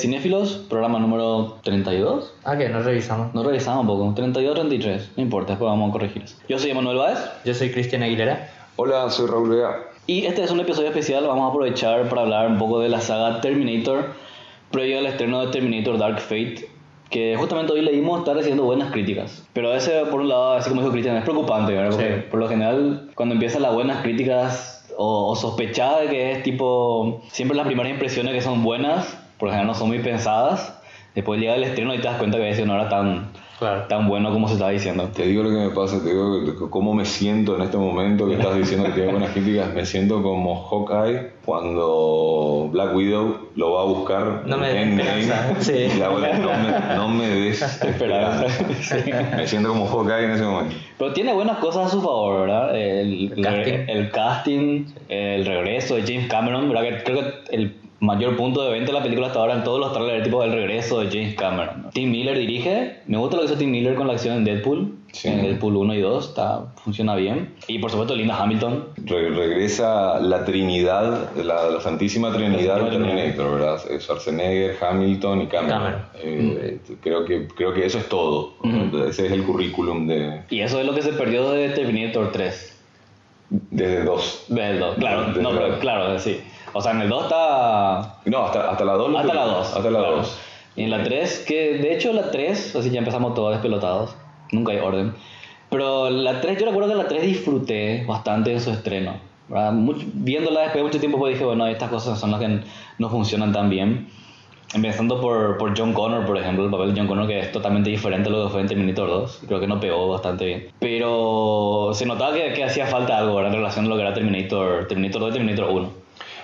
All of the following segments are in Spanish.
Cinéfilos, programa número 32. Ah, que no revisamos. No revisamos un poco, 32 33, no importa, después vamos a corregir eso. Yo soy Emanuel Báez Yo soy Cristian Aguilera. Hola, soy Raúl Vega. y este es un episodio especial. Vamos a aprovechar para hablar un poco de la saga Terminator, previo al estreno de Terminator Dark Fate, que justamente hoy leímos está recibiendo buenas críticas. Pero ese, por un lado, así como dijo Cristian, es preocupante, ¿verdad? Porque Sí. por lo general, cuando empiezan las buenas críticas o, o sospechada de que es tipo. Siempre las primeras impresiones que son buenas, por lo general no son muy pensadas. Después llega el estreno y te das cuenta que a veces no era tan, Claro. tan bueno como se estaba diciendo. Te digo lo que me pasa, te digo cómo me siento en este momento que estás diciendo que tiene buenas críticas. Me siento como Hawkeye cuando Black Widow lo va a buscar No me en. Endgame. Sí. La abuela, no me, no me des esperanza. Me siento como Hawkeye en ese momento. Pero tiene buenas cosas a su favor, ¿verdad? El, El casting. el casting, el regreso de James Cameron, ¿verdad? Que creo que el mayor punto de venta de la película hasta ahora en todos los trailers, tipo el regreso de James Cameron. ¿no? Tim Miller dirige, me gusta lo que hizo Tim Miller con la acción en Deadpool, Sí. en Deadpool 1 y 2, está, funciona bien. Y por supuesto Linda Hamilton, Re- regresa la Trinidad, la, la Santísima Trinidad de Terminator, ¿verdad? Eh, Schwarzenegger, Hamilton y Cameron. Cameron. Eh, creo, que, creo que eso es todo. Ese es el currículum de, y eso es lo que se perdió de Terminator 3. desde dos. Del 2, claro, Desde no, la- pero, claro, sí. O sea, en el 2 está No, hasta, hasta la 2. Hasta la 2. Hasta la 2. Y en la 3, que de hecho la 3, así ya empezamos todos despelotados, nunca hay orden. Pero la 3, yo recuerdo que la 3 disfruté bastante de su estreno. Mucho- viéndola después de mucho tiempo, pues dije, bueno, estas cosas son las que no funcionan tan bien. Empezando por, por John Connor, por ejemplo, el papel de John Connor, que es totalmente diferente a lo que fue en Terminator 2. Creo que no pegó bastante bien. Pero se notaba que, que hacía falta algo ¿verdad? en relación a lo que era Terminator, Terminator 2 y Terminator 1.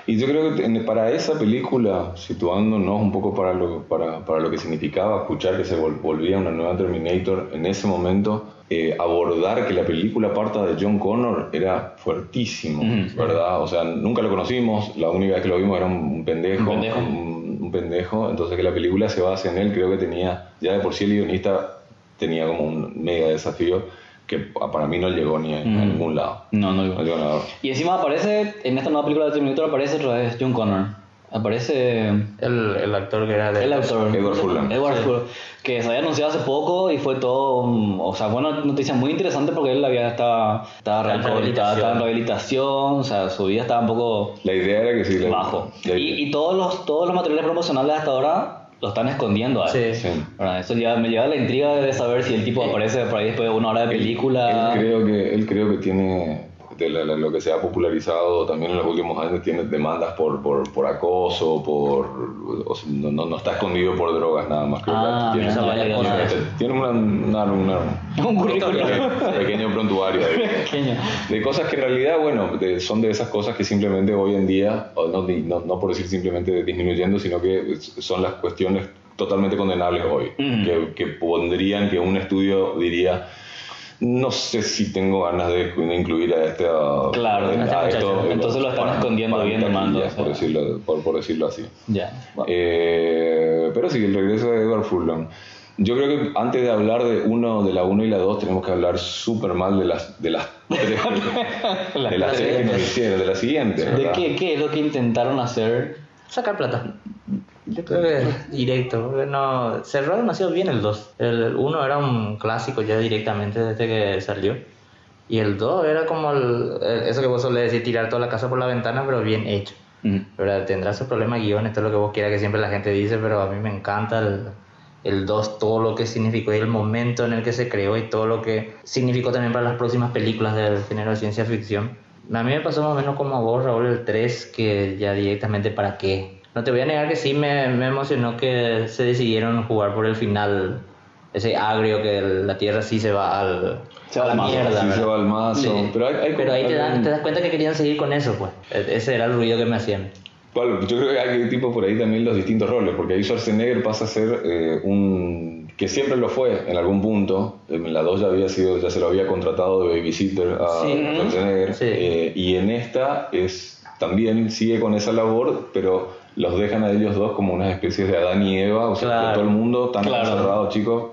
Y yo creo que en- para esa película, situándonos un poco para lo, para, para lo que significaba escuchar que se vol- volvía una nueva Terminator, en ese momento, eh, abordar que la película parta de John Connor era fuertísimo. ¿verdad? O sea, nunca lo conocimos, la única vez que lo vimos era un pendejo. Un pendejo. un- un pendejo, entonces que la película se base en él, creo que tenía, ya de por sí el guionista tenía como un mega desafío que para mí no llegó ni a, a Ujú. ningún lado. No, no, No llegó nada. Y encima aparece, en esta nueva película de Terminator aparece otra vez John Connor. Aparece El, el actor que era de. el actor. Edward Furlong. Edward Sí. Que se había anunciado hace poco y fue todo, o sea, fue una noticia muy interesante porque él había estaba, estaba, en rehabilitado, estaba en rehabilitación. rehabilitación, o sea, su vida estaba un poco La idea era que sí, la- bajo. la- Y, y todos los todos los materiales promocionales hasta ahora lo están escondiendo a él. Sí. Eso ya me lleva la intriga de saber si el tipo aparece por ahí después de una hora de película. Él creo que, él creo que tiene, de lo que se ha popularizado también en los últimos años, tiene demandas por, por, por acoso, por, o sea, no, no, no está escondido por drogas nada más. Creo Ah, que tiene, una, una- una- Un pequeño prontuario de, de cosas que en realidad, bueno, de- son de esas cosas que simplemente hoy en día, no, no, no por decir simplemente disminuyendo, sino que son las cuestiones totalmente condenables hoy, Ujú. que, que pondrían que un estudio diría, no sé si tengo ganas de incluir a este... a- Claro, a a este muchacho. Entonces lo están escondiendo bien de mando, taquillas, o sea. por, decirlo, por, por decirlo así. Ya. Eh, pero sí, el regreso de Edward Furlong. Yo creo que antes de hablar de uno, de la 1 y la 2, tenemos que hablar súper mal de las, de las tres, de las tres que nos hicieron, de la siguiente. ¿De qué, qué es lo que intentaron hacer? Sacar plata. Yo creo que directo. porque No, cerró demasiado bien el 2. El 1 era un clásico ya directamente desde que salió. Y el 2 era como el- eso que vos solés decir, tirar toda la casa por la ventana, pero bien hecho. Mm. ¿verdad? Tendrá su problema guion, esto es lo que vos quieras que siempre la gente dice, pero a mí me encanta el, el 2, todo lo que significó y el momento en el que se creó y todo lo que significó también para las próximas películas del género de ciencia ficción. A mí me pasó más o menos como a vos, Raúl, el 3, que ya directamente para qué. No te voy a negar que sí me, me emocionó que se decidieron jugar por el final, ese agrio que la Tierra sí se va al, Se va a la mazo, mierda. Sí, se va al mazo. Sí. Pero, hay, hay Pero ahí te, dan- te das cuenta que querían seguir con eso, pues. E- Ese era el ruido que me hacían. Bueno, yo creo que hay tipo por ahí también los distintos roles, porque ahí Schwarzenegger pasa a ser eh, un que siempre lo fue en algún punto. En la 2 ya había sido, ya se lo había contratado de babysitter a Sí. Schwarzenegger. Sí. Eh, y en esta es también sigue con esa labor, pero los dejan a ellos dos como unas especies de Adán y Eva, o sea, Claro. que todo el mundo tan Claro. encerrado, chicos,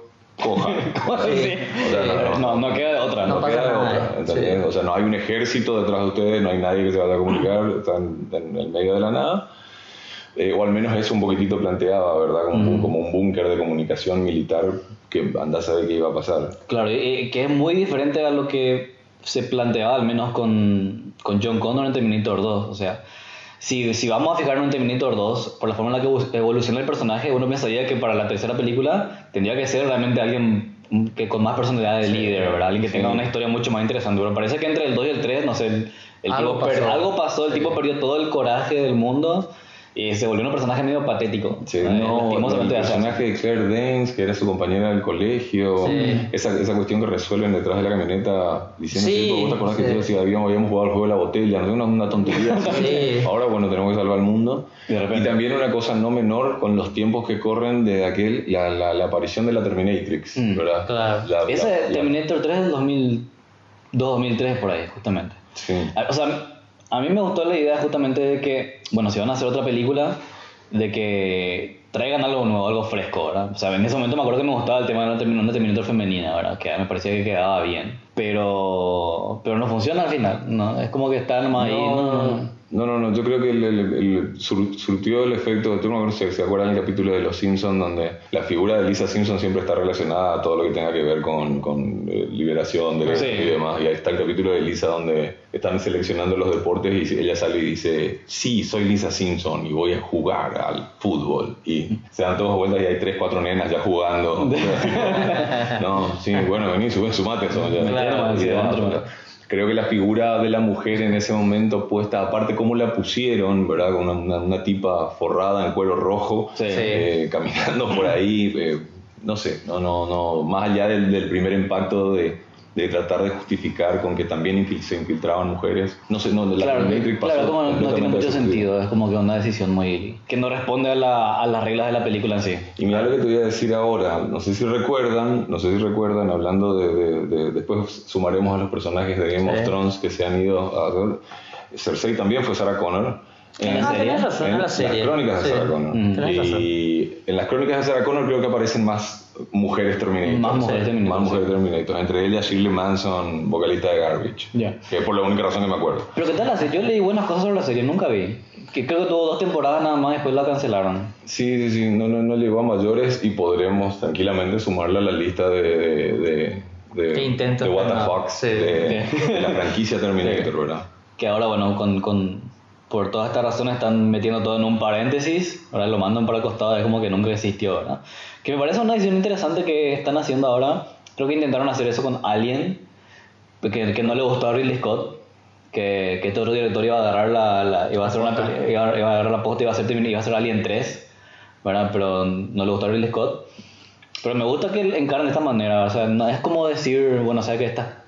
cojan. Sí. O sea, no, no, No, no queda de otra. No queda de nada, otra, eh. O sea, no hay un ejército detrás de ustedes, no hay nadie que se vaya a comunicar, están en el medio de la nada. Eh, o al menos eso un poquitito planteaba, ¿verdad? Como, un- Ujú. como un búnker de comunicación militar que andás a ver qué iba a pasar. Claro, y, y que es muy diferente a lo que se planteaba al menos con, con John Connor en Terminator 2. O sea, si, si vamos a fijarnos en Terminator 2, por la forma en la que evo- evoluciona el personaje, uno pensaría que para la tercera película tendría que ser realmente alguien mm, que con más personalidad de líder, ¿verdad? Alguien que sí. tenga una historia mucho más interesante. Pero parece que entre el 2 y el 3, no sé, el, el Algo tipo pasó. algo pasó, el tipo perdió todo el coraje del mundo y se volvió un personaje medio patético. Sí, Eh, no, el personaje de Claire Danes, que era su compañera del colegio, Sí. esa, esa cuestión que resuelven detrás de la camioneta diciendo, Sí, tipo, ¿vos te acordás que sí. te decía, habíamos, habíamos jugado al juego de la botella? ¿no? Una, una tontería. Ahora, bueno, tenemos que salvar el mundo. De repente. Y también una cosa no menor con los tiempos que corren de aquel, la, la, la aparición de la Terminatrix, Mm, ¿verdad? claro. La- la- Terminator 3 es del 2002-2003 por ahí, justamente. Sí. O sea, a mí me gustó la idea justamente de que, bueno, si van a hacer otra película, de que traigan algo nuevo, algo fresco, ¿verdad? O sea, en ese momento me acuerdo que me gustaba el tema de una Termin- una Terminator femenina, ¿verdad? Que me parecía que quedaba bien. Pero, pero no funciona al final, ¿no? Es como que está nomás ahí, no, no, no. No, no, no, yo creo que el, el- el sur- surtió el efecto, tú no acuerdo si se acuerdan del capítulo de Los Simpsons donde la figura de Lisa Simpson siempre está relacionada a todo lo que tenga que ver con, con, eh, liberación, derechos Sí. y demás. Y ahí está el capítulo de Lisa donde están seleccionando los deportes y ella sale y dice, sí, soy Lisa Simpson y voy a jugar al fútbol. Y se dan todos vueltas y hay tres, cuatro nenas ya jugando. no, sí, bueno, vení, sube, sumate eso. ya. Claro. Creo que la figura de la mujer en ese momento puesta, aparte cómo la pusieron, ¿verdad? Con Una, una, una tipa forrada en cuero rojo, Sí. eh, caminando por ahí, eh, no sé, no, no, no, más allá del, del primer impacto de, de tratar de justificar con que también infil- se infiltraban mujeres, no sé, no, la Claro, Terminatrix pasó claro, como no tiene mucho sentido, es como que una decisión muy... que no responde a, la- a las reglas de la película en sí. Y mira lo que te voy a decir ahora, no sé si recuerdan, no sé si recuerdan, hablando de, de- de- después sumaremos a los personajes de Game Sí. of Thrones que se han ido a... Cersei también fue Sarah Connor. ¿En la Ah, serie? razón, en la serie. las crónicas de Sí. Sarah Connor. Mm. Y en las crónicas de Sarah Connor creo que aparecen más mujeres Terminator. Más mujeres Terminator, Más mujeres sí. Terminator. Entre ellas Shirley Manson, vocalista de Garbage. Ya. Que es por la única razón que me acuerdo. Pero ¿qué tal la serie? Yo leí buenas cosas sobre la serie, nunca vi. Que creo que tuvo dos temporadas nada más, después la cancelaron. Sí, sí, sí, no, no, no llegó a mayores y podremos tranquilamente sumarla a la lista de, de, de, de, Que intentos, de What the. Fox Sí. de, de la franquicia Terminator, ¿verdad? Que ahora, bueno, con, con, por todas estas razones están metiendo todo en un paréntesis, ahora lo mandan para el costado, es como que nunca existió, ¿verdad? Que me parece una decisión interesante que están haciendo ahora. Creo que intentaron hacer eso con Alien, que, que no le gustó a Ridley Scott, que, que este otro director iba a agarrar la, la- iba a hacer una peli- iba, iba a agarrar la posta y iba a hacer, iba a hacer Alien 3, ¿verdad? Pero no le gustó a Ridley Scott. Pero me gusta que encarnen de esta manera, o sea, no, es como decir, bueno, o sea, que esta,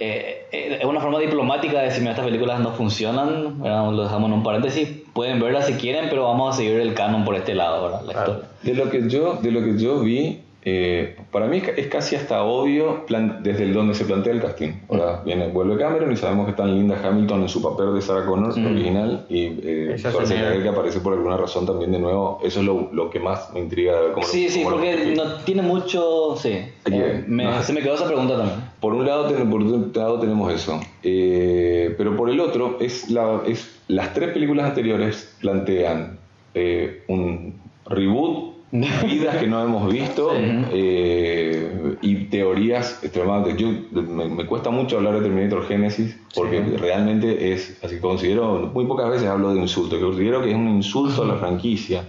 eh, eh, es una forma diplomática de decir, mira, estas películas no funcionan, ¿verdad? lo dejamos en un paréntesis, pueden verlas si quieren, pero vamos a seguir el canon por este lado, ¿verdad? La Claro. historia. De lo que yo, de lo que yo vi, eh, para mí es ca- es casi hasta obvio plan- desde el donde se plantea el casting. Ahora viene, vuelve Cameron y sabemos que está Linda Hamilton en su papel de Sarah Connor Mm. original y eh, Schwarzenegger que aparece por alguna razón también de nuevo. Eso es lo, lo que más me intriga de ver cómo lo- Sí, sí, cómo porque no tiene mucho, sí. Oye, Me- no. Se me quedó esa pregunta también. Por un lado, ten- por un lado tenemos eso, Eh, pero por el otro, es la, es, las tres películas anteriores plantean eh, un reboot, vidas que no hemos visto eh, y teorías extremadamente. Yo, me, me cuesta mucho hablar de Terminator Genesis porque realmente es, así considero, muy pocas veces hablo de insulto, que considero que es un insulto a la franquicia,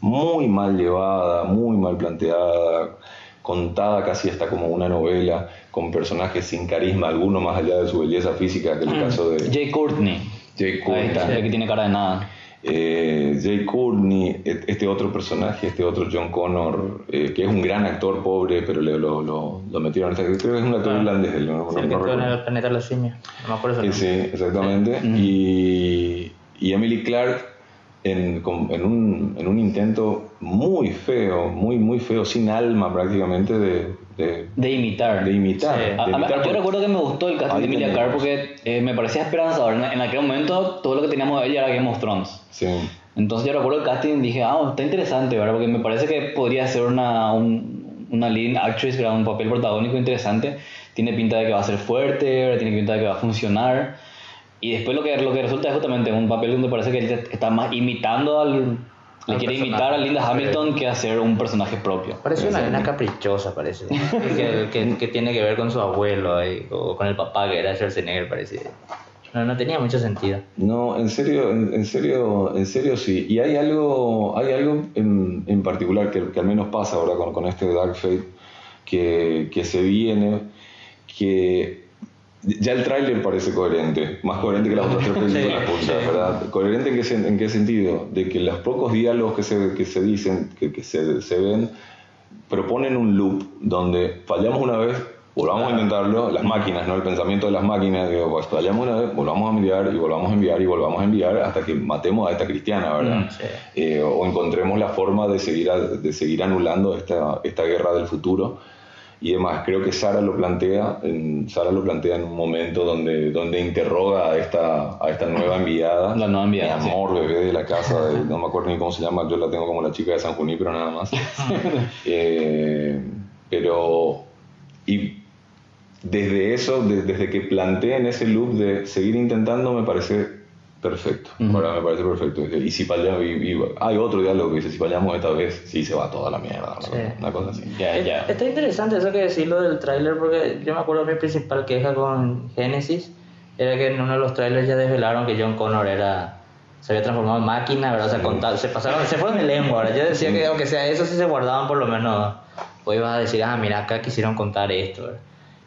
muy mal llevada, muy mal planteada, contada casi hasta como una novela, con personajes sin carisma alguno más allá de su belleza física, que es el caso de Jay Courtney. Jay Courtney. el que tiene cara de nada. Eh, Jay Courtney, este otro personaje, este otro John Connor, eh, que es un gran actor pobre, pero le- lo, lo, lo metieron, creo que es un actor Ah. irlandés, no, no- Sí, no el que estuvo en el planeta de los simios. No me acuerdo Eh, Sí, exactamente. Y, y Emily Clark en, en un, en un intento muy feo, muy, muy feo, sin alma prácticamente de, de, De imitar. de imitar. Sí. de A- a- imitar yo recuerdo que me gustó el casting de Emilia. Clarke porque eh, me parecía esperanzador. En, en aquel momento todo lo que teníamos de ella era Game of Thrones. Sí. Entonces yo recuerdo el casting y dije, ah, está interesante, ¿verdad? Porque me parece que podría ser una, un- una leading actress, ¿verdad? un papel protagónico interesante. Tiene pinta de que va a ser fuerte, ¿verdad? tiene pinta de que va a funcionar. Y después lo que, lo que resulta es justamente un papel donde parece que ella está más imitando al, Le Al quiere imitar a Linda. Hamilton que hacer un personaje propio. Parece una nena caprichosa, parece. que, que, que tiene que ver con su abuelo ahí, o con el papá que era Schwarzenegger, parece. No, no tenía mucho sentido. No, en serio, en, en serio, en serio sí. Y hay algo, hay algo en, en particular que, que al menos pasa ahora con, con este Dark Fate que, que se viene, que ya el tráiler parece coherente, más coherente que las otras tres películas sí. ¿verdad? ¿Coherente en qué, en qué sentido? De que los pocos diálogos que se, que se dicen, que, que se, se ven, proponen un loop donde fallamos una vez, volvamos a intentarlo, las máquinas, ¿no? El pensamiento de las máquinas, digo, pues fallamos una vez, volvamos a enviar y volvamos a enviar y volvamos a enviar hasta que matemos a esta cristiana, ¿verdad? Mm, sí. Eh, o encontremos la forma de seguir, de seguir anulando esta, esta guerra del futuro. Y demás, creo que Sara lo plantea, en, Sara lo plantea en un momento donde, donde interroga a esta, a esta nueva enviada. La nueva enviada, Mi sí. amor, bebé de la casa, de- no me acuerdo ni cómo se llama, yo la tengo como la chica de San Junípero nada más. Eh, pero, y desde eso, de- desde que planteen ese loop de seguir intentando, me parece perfecto. Ahora me parece perfecto. Y si fallamos, y, y hay otro diálogo que dice, si fallamos esta vez, sí se va toda la mierda. Sí. Una, cosa así. Ya, Es- ya. Está interesante eso que decirlo del tráiler porque yo me acuerdo mi principal queja con Genesis era que en uno de los trailers ya desvelaron que John Connor era se había transformado en máquina, ¿verdad? O sea, conta- se pasaron, se fueron de lengua, ¿verdad? Yo decía que aunque sea eso, si se guardaban por lo menos, o ibas a decir, ah, mira, acá quisieron contar esto, ¿verdad?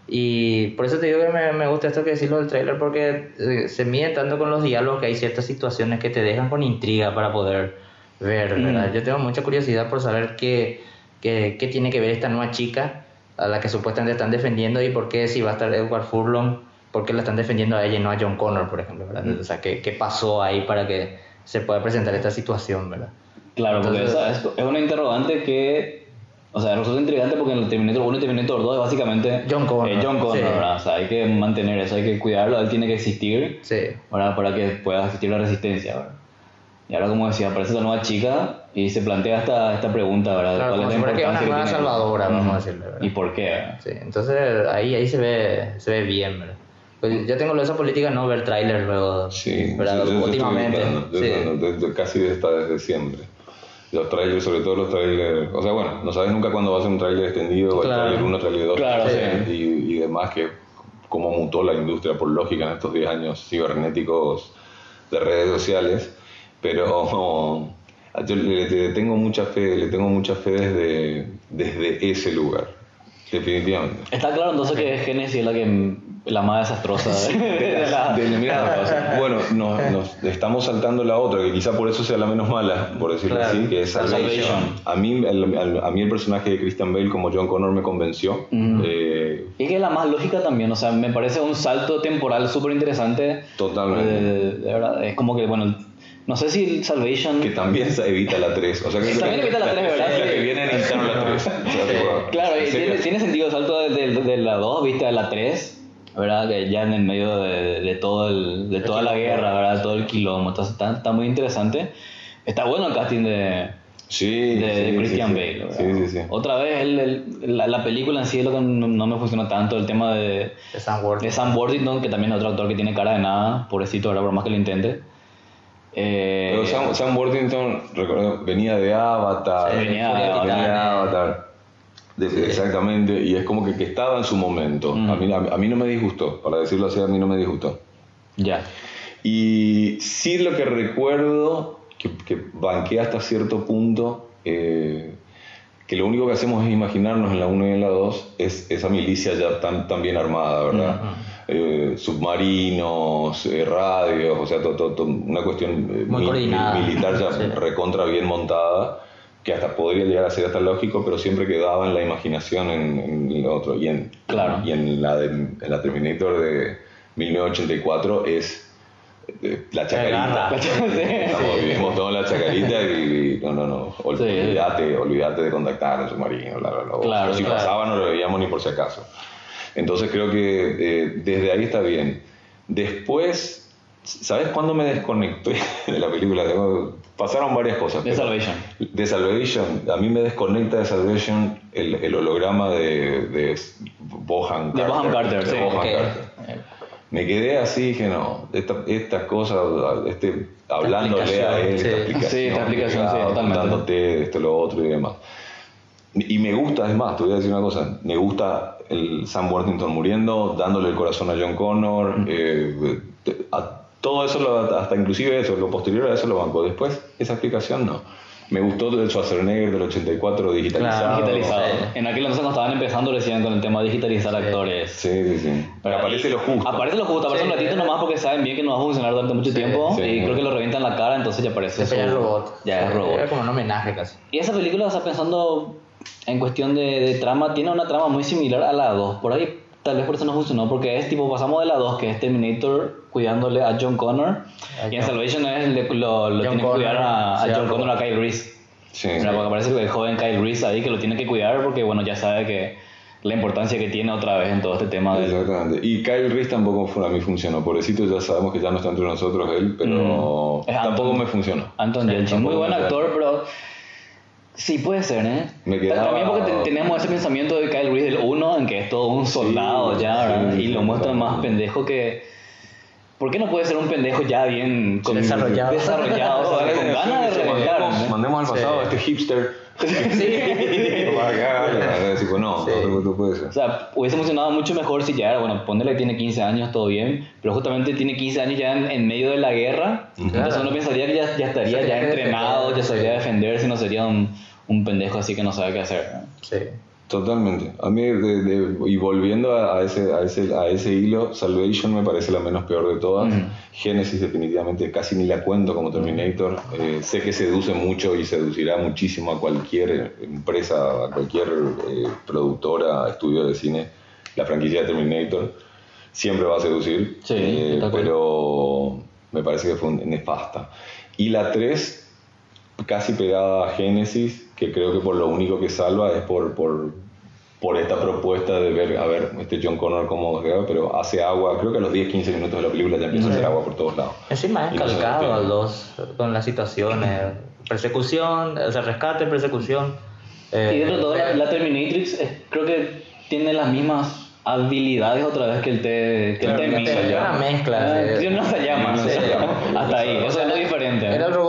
Y por eso te digo que me, me gusta esto que decirlo del trailer, porque eh, se mide tanto con los diálogos que hay ciertas situaciones que te dejan con intriga para poder ver, ¿verdad? Mm. Yo tengo mucha curiosidad por saber qué, qué, qué tiene que ver esta nueva chica a la que supuestamente están defendiendo y por qué si va a estar Edward Furlong, por qué la están defendiendo a ella y no a John Connor, por ejemplo, ¿verdad? Mm. O sea, ¿qué, qué pasó ahí para que se pueda presentar esta situación, ¿verdad? Claro, porque Entonces- esa es, es una interrogante que, o sea, resulta intrigante porque en el Terminator 1 y Terminator 2 es básicamente John Connor, eh, John Connor, sí. ¿verdad? O sea, hay que mantener eso, hay que cuidarlo, él tiene que existir Sí. ¿verdad? para que pueda existir la resistencia, ¿verdad? Y ahora, como decía, aparece esta nueva chica y se plantea esta, esta pregunta, ¿verdad? Claro, como si fuera que es una nueva salvadora, vamos a decirle, ¿verdad? ¿Y por qué? ¿verdad? Sí, entonces ahí, ahí se, ve, se ve bien, ¿verdad? Pues yo tengo esa política de no ver trailers luego, Sí, ¿verdad? estoy Últimamente. yo sí. casi está desde siempre. Los trailers, sobre todo los trailers, o sea, bueno, no sabes nunca cuándo va a ser un trailer extendido, Claro. trailer 1, trailer 2, Claro, y, y demás, que cómo mutó la industria por lógica en estos 10 años cibernéticos de redes sociales, pero yo le, le tengo mucha fe, le tengo mucha fe desde, desde ese lugar, definitivamente. Está claro entonces que Genesis es la que la más desastrosa de, la- De- bueno, nos, nos estamos saltando la otra, que quizá por eso sea la menos mala, por decirlo Claro. así, que es Salvation. Salvation. A mí, el, a mí el personaje de Christian Bale como John Connor me convenció. Eh, Y que es la más lógica también, o sea, me parece un salto temporal súper interesante. Totalmente. De, de verdad, es como que, bueno, no sé si Salvation... que también se evita la 3. O sea, que También evita la 3, ¿verdad? La que viene necesitaron la 3. O sea, tipo, Claro, en y tiene, tiene sentido el salto de, de- de la 2, viste, a la 3, ¿verdad? Que ya en el medio de, de todo el, de toda la guerra, ¿verdad? Todo el quilombo, entonces está, está muy interesante. Está bueno el casting de, Sí, de, de sí, Christian sí, Bale, sí. ¿verdad? Sí, sí, sí. Otra vez, el- el- la, la película en sí es lo que no, no me funciona tanto, el tema de, De Sam Worthington. de Sam Worthington, que también es otro actor que tiene cara de nada, pobrecito, ¿verdad? Por más que lo intente. Eh, Pero Sam, Sam Worthington recuerdo, venía de Avatar. Sí, venía de venía Avatar. de Avatar. De- Exactamente, y es como que, que estaba en su momento. Mm. A, mí, a, mí no me disgustó, para decirlo así, a mí no me disgustó. Ya. Y sí lo que recuerdo, que, que banqué hasta cierto punto, eh, que lo único que hacemos es imaginarnos en la 1 y en la 2 es esa milicia ya tan, tan bien armada, ¿verdad? Eh, submarinos, eh, radios, o sea, to- to- to- una cuestión eh, Muy militar ya Sí. recontra bien montada, que hasta podría llegar a ser hasta lógico, pero siempre quedaba en la imaginación en, en lo otro. Y en, Claro. y en la, de, en la Terminator de 1984 es eh, la chacarita. agarra. Estamos, vivimos todos en la chacarita y, y no, no, no, ol- Sí. olvídate, olvídate de contactar en submarino, bla, bla, bla. Claro, si claro. pasaba no lo veíamos ni por si acaso. Entonces creo que eh, desde ahí está bien. Después, ¿sabes cuándo me desconecté de la película? Pasaron varias cosas. De Salvation. de Salvation, a mí me desconecta de Salvation el, el holograma de, de Bohan De Bohan Carter, de sí. Bohan. Carter. Me quedé así, dije, no, esta- estas cosas, este, hablándole a él, sí. esta explicación, Sí, esta explicación, sí, totalmente. contándote esto, lo otro y demás. Y me gusta, es más, te voy a decir una cosa, me gusta el Sam Worthington muriendo, dándole el corazón a John Connor, Mm. eh, a- todo eso, lo- hasta inclusive eso, lo posterior a eso lo banco. Después, esa explicación no. Me gustó el Schwarzenegger del 84 digitalizado. Claro, digitalizado. sí. En aquel entonces cuando estaban empezando decían con el tema de digitalizar actores. Sí, sí, sí. Pero aparece lo justo. Aparece lo justo, aparece Sí. un ratito nomás porque saben bien que no va a funcionar durante mucho Sí, tiempo sí. y creo que lo revientan la cara, entonces ya aparece Después ya es robot. Ya es Sí, robot. Era como un homenaje casi. Y esa película, o sea, pensando en cuestión de, de trama, tiene una trama muy similar a la 2. Por ahí tal vez por eso no funcionó, porque es tipo, pasamos de la 2, que es Terminator cuidándole a John Connor, A y en John- Salvation es le- lo, lo tiene que cuidar a, a sí, John Connor, a. Kyle Reese. Sí, sea, porque parece que el joven Kyle Reese ahí que lo tiene que cuidar porque, bueno, ya sabe que la importancia que tiene otra vez en todo este tema de... Exactamente. Y Kyle Reese tampoco a mí funcionó. Pobrecito, ya sabemos que ya no está entre nosotros él, pero Mm. Tampoco Anton- me funcionó. Anton Sí, Yelchin, muy buen actor, pero sí puede ser, ¿eh? Me quedaba- También porque te- tenemos ese pensamiento de Kyle Reese del 1 en que es todo un soldado Sí, ya, ¿verdad? sí, y lo muestran más pendejo que... ¿Por qué no puede ser un pendejo ya bien con- Desarrollado. desarrollado, ¿sabes? con ganas de reventar? mandemos, al pasado a este hipster. Sí. No, no, no puede ser. O sea, hubiese funcionado mucho mejor si ya era, bueno, ponerle que tiene 15 años, todo bien, pero justamente tiene 15 años ya en, en medio de la guerra, entonces uno pensaría que ya, ya estaría ya entrenado, ya sabría defenderse, no sería un, un pendejo así que no sabe qué hacer. ¿no? Sí. Totalmente. A mí, de- de- y volviendo a, ese, a, ese, a ese hilo, Salvation me parece la menos peor de todas. Genesis definitivamente casi ni la cuento como Terminator. Eh, sé que seduce mucho y seducirá muchísimo a cualquier empresa, a cualquier eh, productora, estudio de cine. La franquicia de Terminator siempre va a seducir, Sí, eh, pero me parece que fue nefasta. Y la 3 casi pegada a Génesis, que creo que por lo único que salva es por, por, por esta propuesta de ver, a ver, este John Connor cómo queda, pero hace agua, creo que a los 10-15 minutos de la película ya empieza a hacer agua por todos lados. Encima es no se calcado al 2 con las situaciones. Persecución, o sea, rescate, persecución. eh, y dentro de todo, la, la Terminatrix eh, creo que tiene las mismas habilidades otra vez que el T que el Claro, tenía una mezcla, Ah, sí. Tiene una llama, Sí. hasta ahí, eso es lo diferente. Era el pero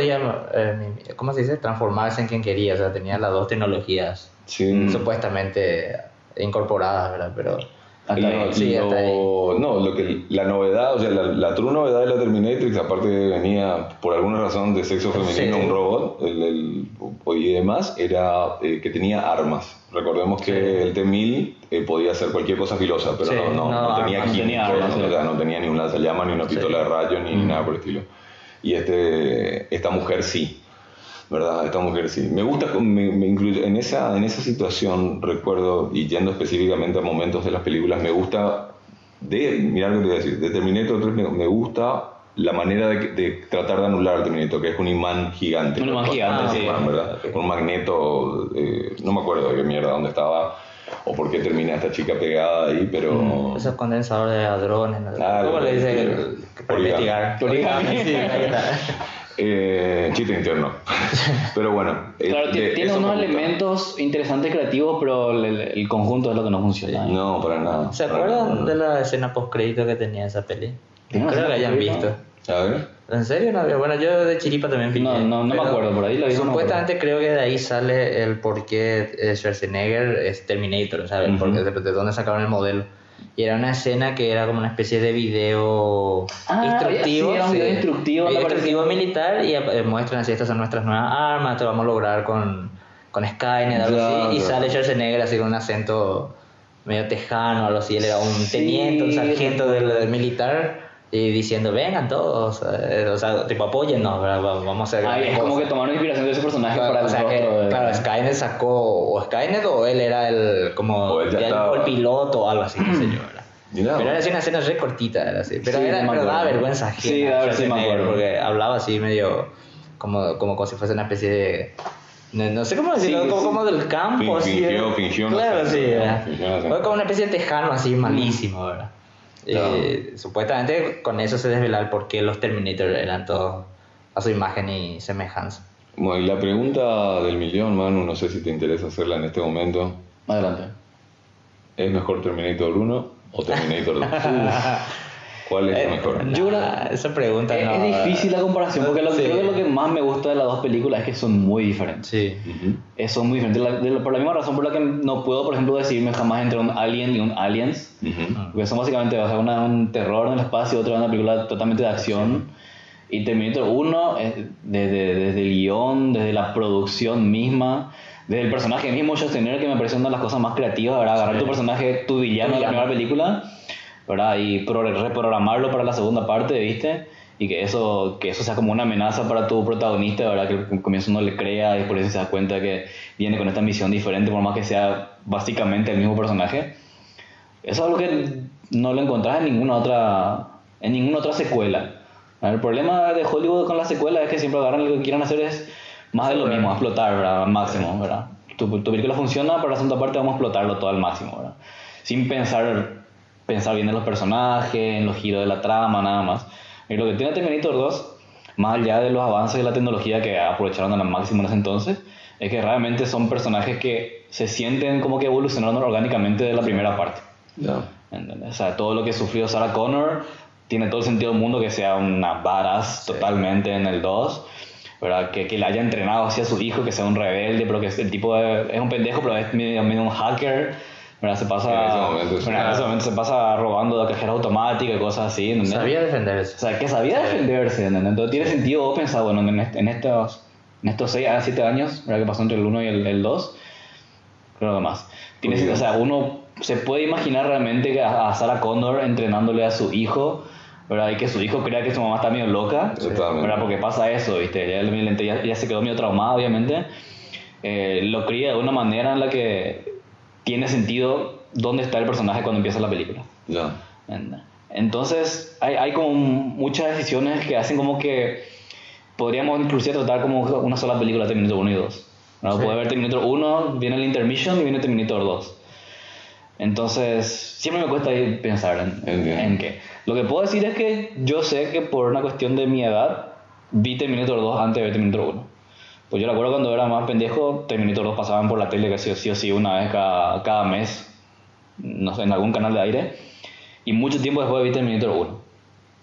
podía, eh, ¿cómo se dice? Transformarse en quien quería. O sea, tenía las dos tecnologías Sí. supuestamente incorporadas, ¿verdad? Pero Hasta Lo-. Sí, lo-. No, lo que, la novedad, o sea, la, la true novedad de la Terminatrix, aparte venía por alguna razón de sexo femenino Sí. un robot el, el- y demás, era eh, que tenía armas. Recordemos que el T-1000 eh, podía hacer cualquier cosa filosa, pero Sí, no, no, no, no tenía armas, no químicos, tenía armas, sí. o sea, no tenía ni un lanzallamas, ni una Sí. pistola de rayos, ni nada por el estilo. Y este, esta mujer sí. ¿verdad? Esta mujer sí. Me gusta, me, me incluye- en, esa, en esa situación, recuerdo, y yendo específicamente a momentos de las películas, me gusta, de, mirá lo que te voy a decir, de Terminator 3 me, me gusta la manera de, de tratar de anular al Terminator, que es un imán gigante. Un imán gigante, con- sí. con- ¿verdad? Un magneto, eh, no me acuerdo de qué mierda, dónde estaba, o por qué termina esta chica pegada ahí, pero... esos condensadores de hadrones, ¿no? Claro, ¿cómo le dice? sí. que- que Para investigar. Origami. Sí, ahí está. Eh, chiste interno. Pero bueno. eh, Claro, de- tiene unos elementos interesantes creativos, pero el, el conjunto es lo que no funciona. ¿eh? No, para nada. ¿Se para acuerdan nada. de la escena post-crédito que tenía esa peli? ¿Tiene una Creo que escena hayan visto. ¿En serio? No, bueno, yo de Chiripa también vi. No, no, no me acuerdo, por ahí la vi, no me Supuestamente creo que de ahí sale el por qué eh, Schwarzenegger es Terminator, ¿sabes? Ujú. Porque de, de dónde sacaron el modelo. Y era una escena que era como una especie de video Ah, instructivo. sí, era un video instructivo, Video pareció. instructivo militar y eh, muestran así, estas son nuestras nuevas armas, lo vamos a lograr con, con Skynet, algo Claro, así. Y claro. sale Schwarzenegger así con un acento medio tejano, algo así. Él era un Sí, teniente, un sargento del, del militar. Y diciendo, vengan todos, eh, o sea, tipo, apóyennos, vamos a hacer grandes es como cosas". que tomaron inspiración de ese personaje Claro, para el o sea que, rostro de- claro, Skynet sacó o Skynet o él era el como el, estaba. el piloto o algo así, qué sé yo, ¿verdad? Pero era así una escena re cortita, era así. Pero Sí, era, pero daba vergüenza ajena. Sí, daba- sí me acuerdo. Porque hablaba así medio como, como, como si fuese una especie de... No, no sé cómo decirlo, Sí, como, sí. como del campo, Fin- así. fingió- fingió Claro, sí, ¿no? Fingió. Fue como una especie de tejano así malísimo, ¿verdad? Claro. Y supuestamente con eso se desvela el por qué los Terminator eran todos a su imagen y semejanza. Bueno, y la pregunta del millón, Manu, no sé si te interesa hacerla en este momento. Adelante. ¿Es mejor Terminator 1 o Terminator 2? ¿Cuál es la mejor? Yo creo- Ah, esa pregunta es, no. es difícil la comparación porque lo, Sí. creo que lo que más me gusta de las dos películas es que son muy diferentes. Sí. Eh, son muy diferentes. La- de la- por la misma razón por la que no puedo, por ejemplo, decidirme jamás entre un Alien y un Aliens. Ujú. Porque son básicamente o sea, una- un terror en el espacio, otra una película totalmente de acción. Y Terminator 1, es desde, desde el guion, desde la producción misma, desde el personaje mismo, Schwarzenegger, que me parece una de las cosas más creativas, ¿verdad? Agarrar tu personaje, tu villano de la primera película, ¿verdad? Y pro- reprogramarlo para la segunda parte, ¿viste? Y que eso, que eso sea como una amenaza para tu protagonista, ¿verdad? Que al comienzo no le crea y por eso se da cuenta que viene con esta misión diferente, por más que sea básicamente el mismo personaje. Eso es algo que no lo encontrás en ninguna otra, en ninguna otra secuela. El problema de Hollywood con las secuelas es que siempre agarran lo que quieran hacer es más de lo mismo, explotar, ¿verdad? Al máximo, ¿verdad? Tu, tu película funciona, para la segunda parte vamos a explotarlo todo al máximo, ¿verdad? Sin pensar, pensar bien en los personajes, en los giros de la trama, nada más. Y lo que tiene Terminator 2, más allá de los avances de la tecnología que aprovecharon al máximo en ese entonces, es que realmente son personajes que se sienten como que evolucionaron orgánicamente de la primera parte. ¿entendés? O sea, todo lo que sufrió Sarah Connor tiene todo el sentido del mundo que sea una varas totalmente en el 2. ¿verdad? Que, que le haya entrenado hacia su hijo, que sea un rebelde, pero que es- el tipo de- es un pendejo, pero es medio, medio un hacker. ¿Verdad? Se pasa, En ese momento, sí. ¿verdad? En ese momento se pasa robando de cajera automática y cosas así. ¿entendés? Sabía defenderse. O sea, que sabía defenderse, ¿entendés? Entonces tiene sentido vos pensar, bueno, en, est- en estos, en estos 6 a 7 años, ¿verdad? Que pasó entre el 1 y el, el 2, creo que más. Tiene, o sea, uno se puede imaginar realmente que a, a Sarah Connor entrenándole a su hijo, ¿verdad? Y que su hijo crea que su mamá está medio loca, Totalmente. ¿verdad? Porque pasa eso, ¿viste? Ya, ya, ya se quedó medio traumado, obviamente. Eh, lo cría de una manera en la que tiene sentido dónde está el personaje cuando empieza la película. Entonces, hay, hay como muchas decisiones que hacen como que podríamos inclusive tratar como una sola película Terminator 1 y 2. ¿no? Sí. Puede haber Terminator 1, viene el Intermission y viene Terminator 2. Entonces, siempre me cuesta pensar en, Entiendo. en qué. Lo que puedo decir es que yo sé que por una cuestión de mi edad, vi Terminator 2 antes de ver Terminator 1. Pues yo recuerdo cuando era más pendejo, Terminator 2 pasaban por la tele que sí o sí, o sí una vez cada, cada mes, no sé, en algún canal de aire. Y mucho tiempo después vi Terminator 1.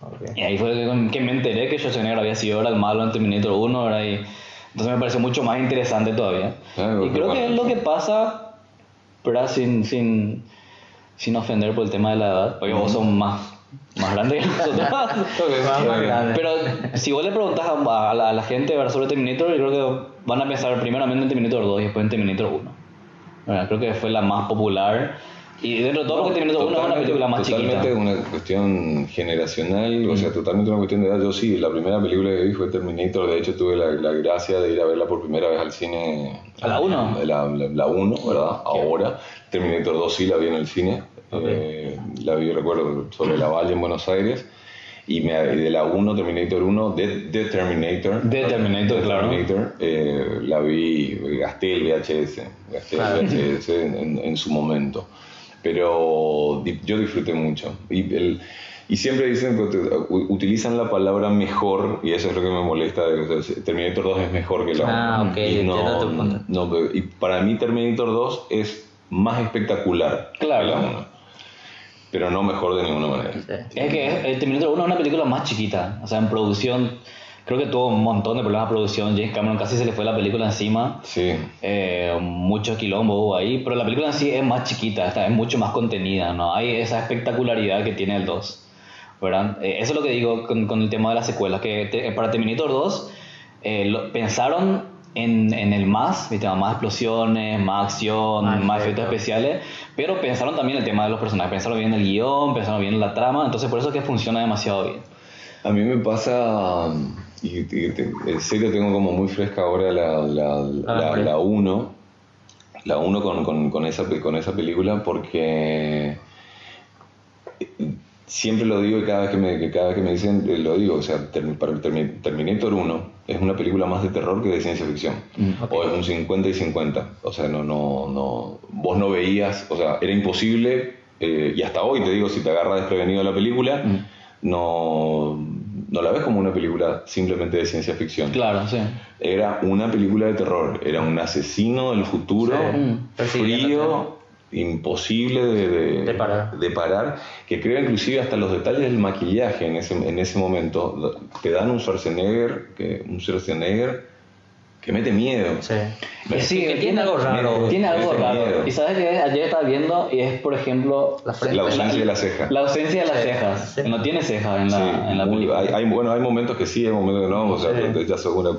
Ok. Y ahí fue que me enteré que Schwarzenegger había sido ahora el malo en Terminator 1, ¿verdad? Y entonces me pareció mucho más interesante todavía. Ah, y bueno, creo que es lo que pasa, ¿verdad? Sin, sin, sin ofender por el tema de la edad. Porque vos sos más, más grande que nosotros. Pero si vos le preguntás a, a la, a la gente sobre Terminator, yo creo que van a pensar primeramente en Terminator 2 y después en Terminator 1. ¿verdad? Creo que fue la más popular. Y dentro de todo, porque Terminator 1 es una Totalmente- película más totalmente chiquita. una cuestión generacional, o sea, totalmente una cuestión de edad. Yo sí, la primera película que vi fue Terminator, de hecho tuve la, la gracia de ir a verla por primera vez al cine. ¿A la uno? La, la, la uno, ¿verdad? Ahora. Terminator 2 sí la vi en el cine, eh, la vi, recuerdo, sobre la valle en Buenos Aires. Y, me, y de la 1, Terminator 1, de, Terminator. De Terminator, claro. Terminator, eh, la vi, gasté el VHS, gasté Claro. el VHS en, en- su momento. Pero yo disfruté mucho. Y, el- y siempre dicen, que utilizan la palabra mejor, y eso es lo que me molesta. Terminator 2 es mejor que la Ah, 1. ok, y, punto. no, pero- y para mí Terminator 2 es más espectacular Claro. que la 1. Pero no mejor de ninguna manera. Sí. Es que el Terminator 1 es una película más chiquita. O sea, en producción, creo que tuvo un montón de problemas de producción. James Cameron casi se le fue la película encima. Sí. Eh, mucho quilombo hubo ahí. Pero la película en sí es más chiquita, está, es mucho más contenida. No hay esa espectacularidad que tiene el 2. ¿verdad? Eh, eso es lo que digo con, con el tema de las secuelas. Que te- para Terminator 2 eh, lo- pensaron en, en el más, ¿viste? más explosiones, más acción, Más más efectos especiales, pero pensaron también el tema de los personajes, pensaron bien el guion, pensaron bien la trama, entonces por eso es que funciona demasiado bien. A mí me pasa, y, y te- en serio tengo como muy fresca ahora la, la, Ah, la, hombre. la 1, la 1 con, con, con, esa, con esa película porque siempre lo digo y cada vez que me, que cada vez que me dicen eh, lo digo, o sea, para Termi- Terminator 1 es una película más de terror que de ciencia ficción. ok. O es un 50 y 50. O sea, no, no, no, vos no veías, o sea, era imposible, eh, y hasta hoy te digo, si te agarra desprevenido la película, Mm. no, no la ves como una película simplemente de ciencia ficción. Claro, sí. Era una película de terror, era un asesino del futuro, Sí. Mm. Frío, imposible de, de- De parar. de parar, que creo inclusive hasta los detalles del maquillaje en ese, en ese momento te dan un Schwarzenegger, que, un Schwarzenegger que mete miedo. Sí. Sí, que tiene algo raro. Tiene algo raro. miedo. Y sabes que ayer estaba viendo y es, por ejemplo, La frente. La ausencia de la ceja. la ausencia de las Sí, cejas. sí. No tiene cejas en la, Sí, en la película. hay, hay- bueno, hay momentos que sí, hay momentos que no. O sea, Sí. ya son una,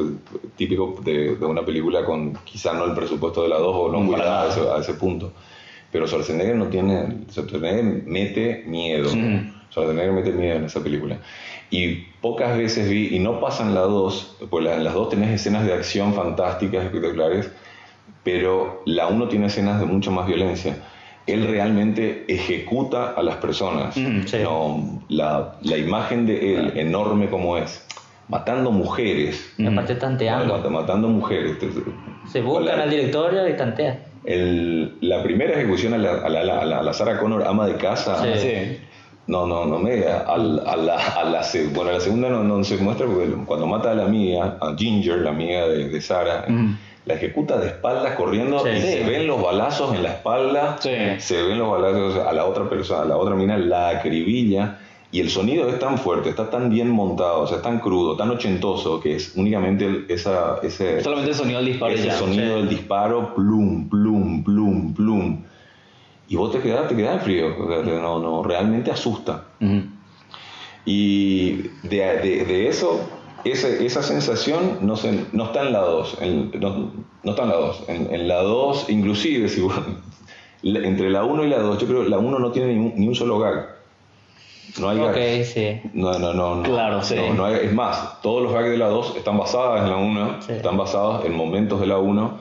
típico de, de una película con quizá no el presupuesto de la 2 o no a ese, a ese punto. Pero Schwarzenegger no tiene. Schwarzenegger mete miedo. Schwarzenegger mete miedo en esa película. Y pocas veces vi, y no pasa en la 2, pues la- las dos tenés escenas de acción fantásticas, espectaculares, pero la 1 tiene escenas de mucha más violencia. Él realmente ejecuta a las personas. Sí. No, la, la imagen de él, enorme como es, matando mujeres. Aparte tanteando. Mat- Matando mujeres. Se buscan al directorio y tantea. El- la primera ejecución a la, a la, a la- a la Sarah Connor, ama de casa. Sí. Sí. No, no, no me diga. Al- A, la, a la se- bueno, la segunda no, no se muestra porque cuando mata a la amiga, a Ginger, la amiga de, de Sarah, Ujú. la ejecuta de espaldas corriendo Sí. y Sí. se ven los balazos en la espalda, Sí. se ven los balazos a la otra persona, a la otra mina la acribilla y el sonido es tan fuerte, está tan bien montado, o sea, es tan crudo, tan ochentoso que es únicamente el- esa, ese, Solamente el sonido del disparo ese ya. sonido sí. del disparo, plum, plum, plum, plum. Y vos te quedás, te quedás frío, o sea, te- no, no, realmente asusta. Ujú. Y de, de- de eso, ese- esa sensación no, se, no está en la 2. No, no está en la 2. En, en la 2, inclusive, si vos- entre la 1 y la 2, yo creo que la 1 no tiene ni un, ni un solo gag. No hay Ok, gags. sí. No, no, no. no. Claro, sí. No, no hay- es más, todos los gags de la 2 están basados en la 1, Sí. están basados en momentos de la 1,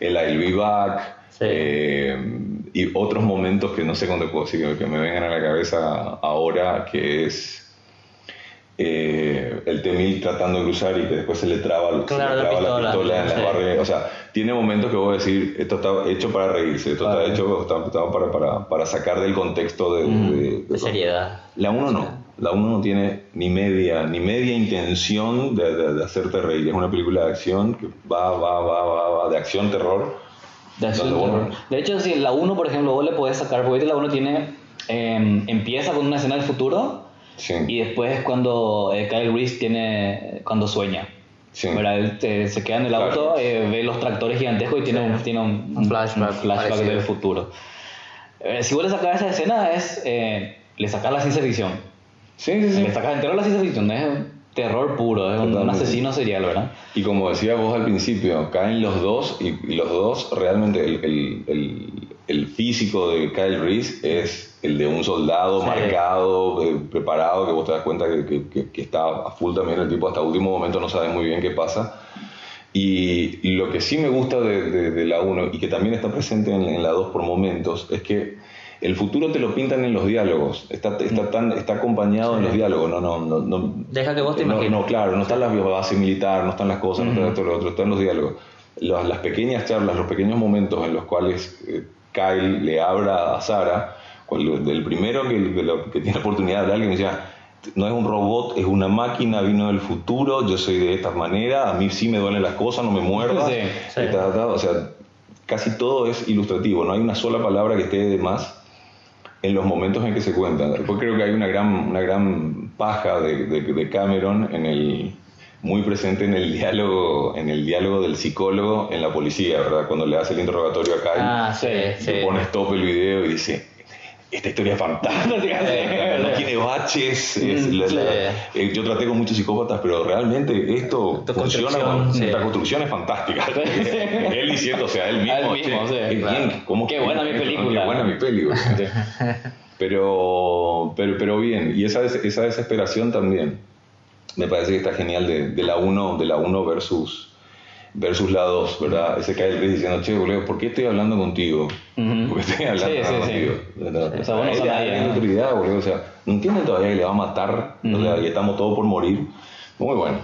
el I'll be back, Sí. eh, y otros momentos que no sé cuándo puedo decir, que me vengan a la cabeza ahora, que es eh, el T-1000 tratando de cruzar y que después se le traba, se le Claro, la traba pistola, pistola en sí. la barrera. O sea, tiene momentos que voy a decir, esto está hecho para reírse, esto Claro. está hecho está, está para, para, para sacar del contexto de, Ujú. de- De seriedad. la 1 no. La 1 no tiene ni media, ni media intención de, de- de hacerte reír. Es una película de acción que va, va, va, va, va, de acción terror. De, acción, vos- terror. De hecho, si la 1, por ejemplo, vos le podés sacar, porque la 1 tiene, eh, empieza con una escena del futuro Sí. y después es cuando eh, Kyle Reese tiene, cuando sueña. Sí. Él te- se queda en el Claro. auto, eh, ve los tractores gigantescos y tiene un, tiene un, Un flashback flashback parecido. del futuro. Eh, si vos le sacas esa escena, es eh, le sacas la ciencia ficción. Sí, sí, sí. Le sacas entero la ciencia ficción, es un terror puro, es un, un asesino serial, ¿verdad? Y como decía vos al principio, caen los dos y, y los dos realmente el, el- el- el físico de Kyle Reese es el de un soldado Sí. marcado, eh, preparado, que vos te das cuenta que, que- que- está a full también el tipo hasta último momento no sabe muy bien qué pasa. Y lo que sí me gusta de, de- de la 1 y que también está presente en, en la 2 por momentos es que el futuro te lo pintan en los diálogos, está, está, tan, está acompañado en los diálogos, no, no, no, no, Deja que vos te no, imagines. no, claro, no está la base militar, no están las cosas, no está esto, lo otro, están los diálogos. Las, las pequeñas charlas, los pequeños momentos en los cuales eh, Kyle le habla a Sara, del primero que, que que tiene la oportunidad de hablar, que me decía, no es un robot, es una máquina, vino del futuro, yo soy de esta manera, a mí sí me duelen las cosas, no me muerdas. Sí, sí. y ta, ta, ta. O sea, casi todo es ilustrativo, no hay una sola palabra que esté de más en los momentos en que se cuentan. Después creo que hay una gran, una gran paja de, de- de Cameron en el muy presente en el diálogo en el diálogo del psicólogo en la policía, ¿verdad? Cuando le hace el interrogatorio a Kyle, Ah, sí. le pone stop el video y dice esta historia es fantástica, no tiene baches. es Mm, la- la- sí. eh, yo traté con muchos psicópatas, pero realmente esto funciona. con- sí. Nuestra construcción es fantástica. él diciendo, o sea, él mismo. Él mismo, che, sí, qué claro. bien, ¿cómo Qué que- buena mi película. Qué buena mi película. Pero, pero, pero bien, y esa, esa desesperación también me parece que está genial de, de la 1 de la uno versus, versus la 2, ¿verdad? Ese cae diciendo, che, boludo, ¿por qué estoy hablando contigo? Porque estoy hablando Sí, sí, sí. contigo. ¿verdad? O sea, vos no Él sos ya nadie, tiene ¿no? autoridad, boludo, o sea, no entiende todavía que le va a matar, o sea, estamos todos por morir. Muy bueno.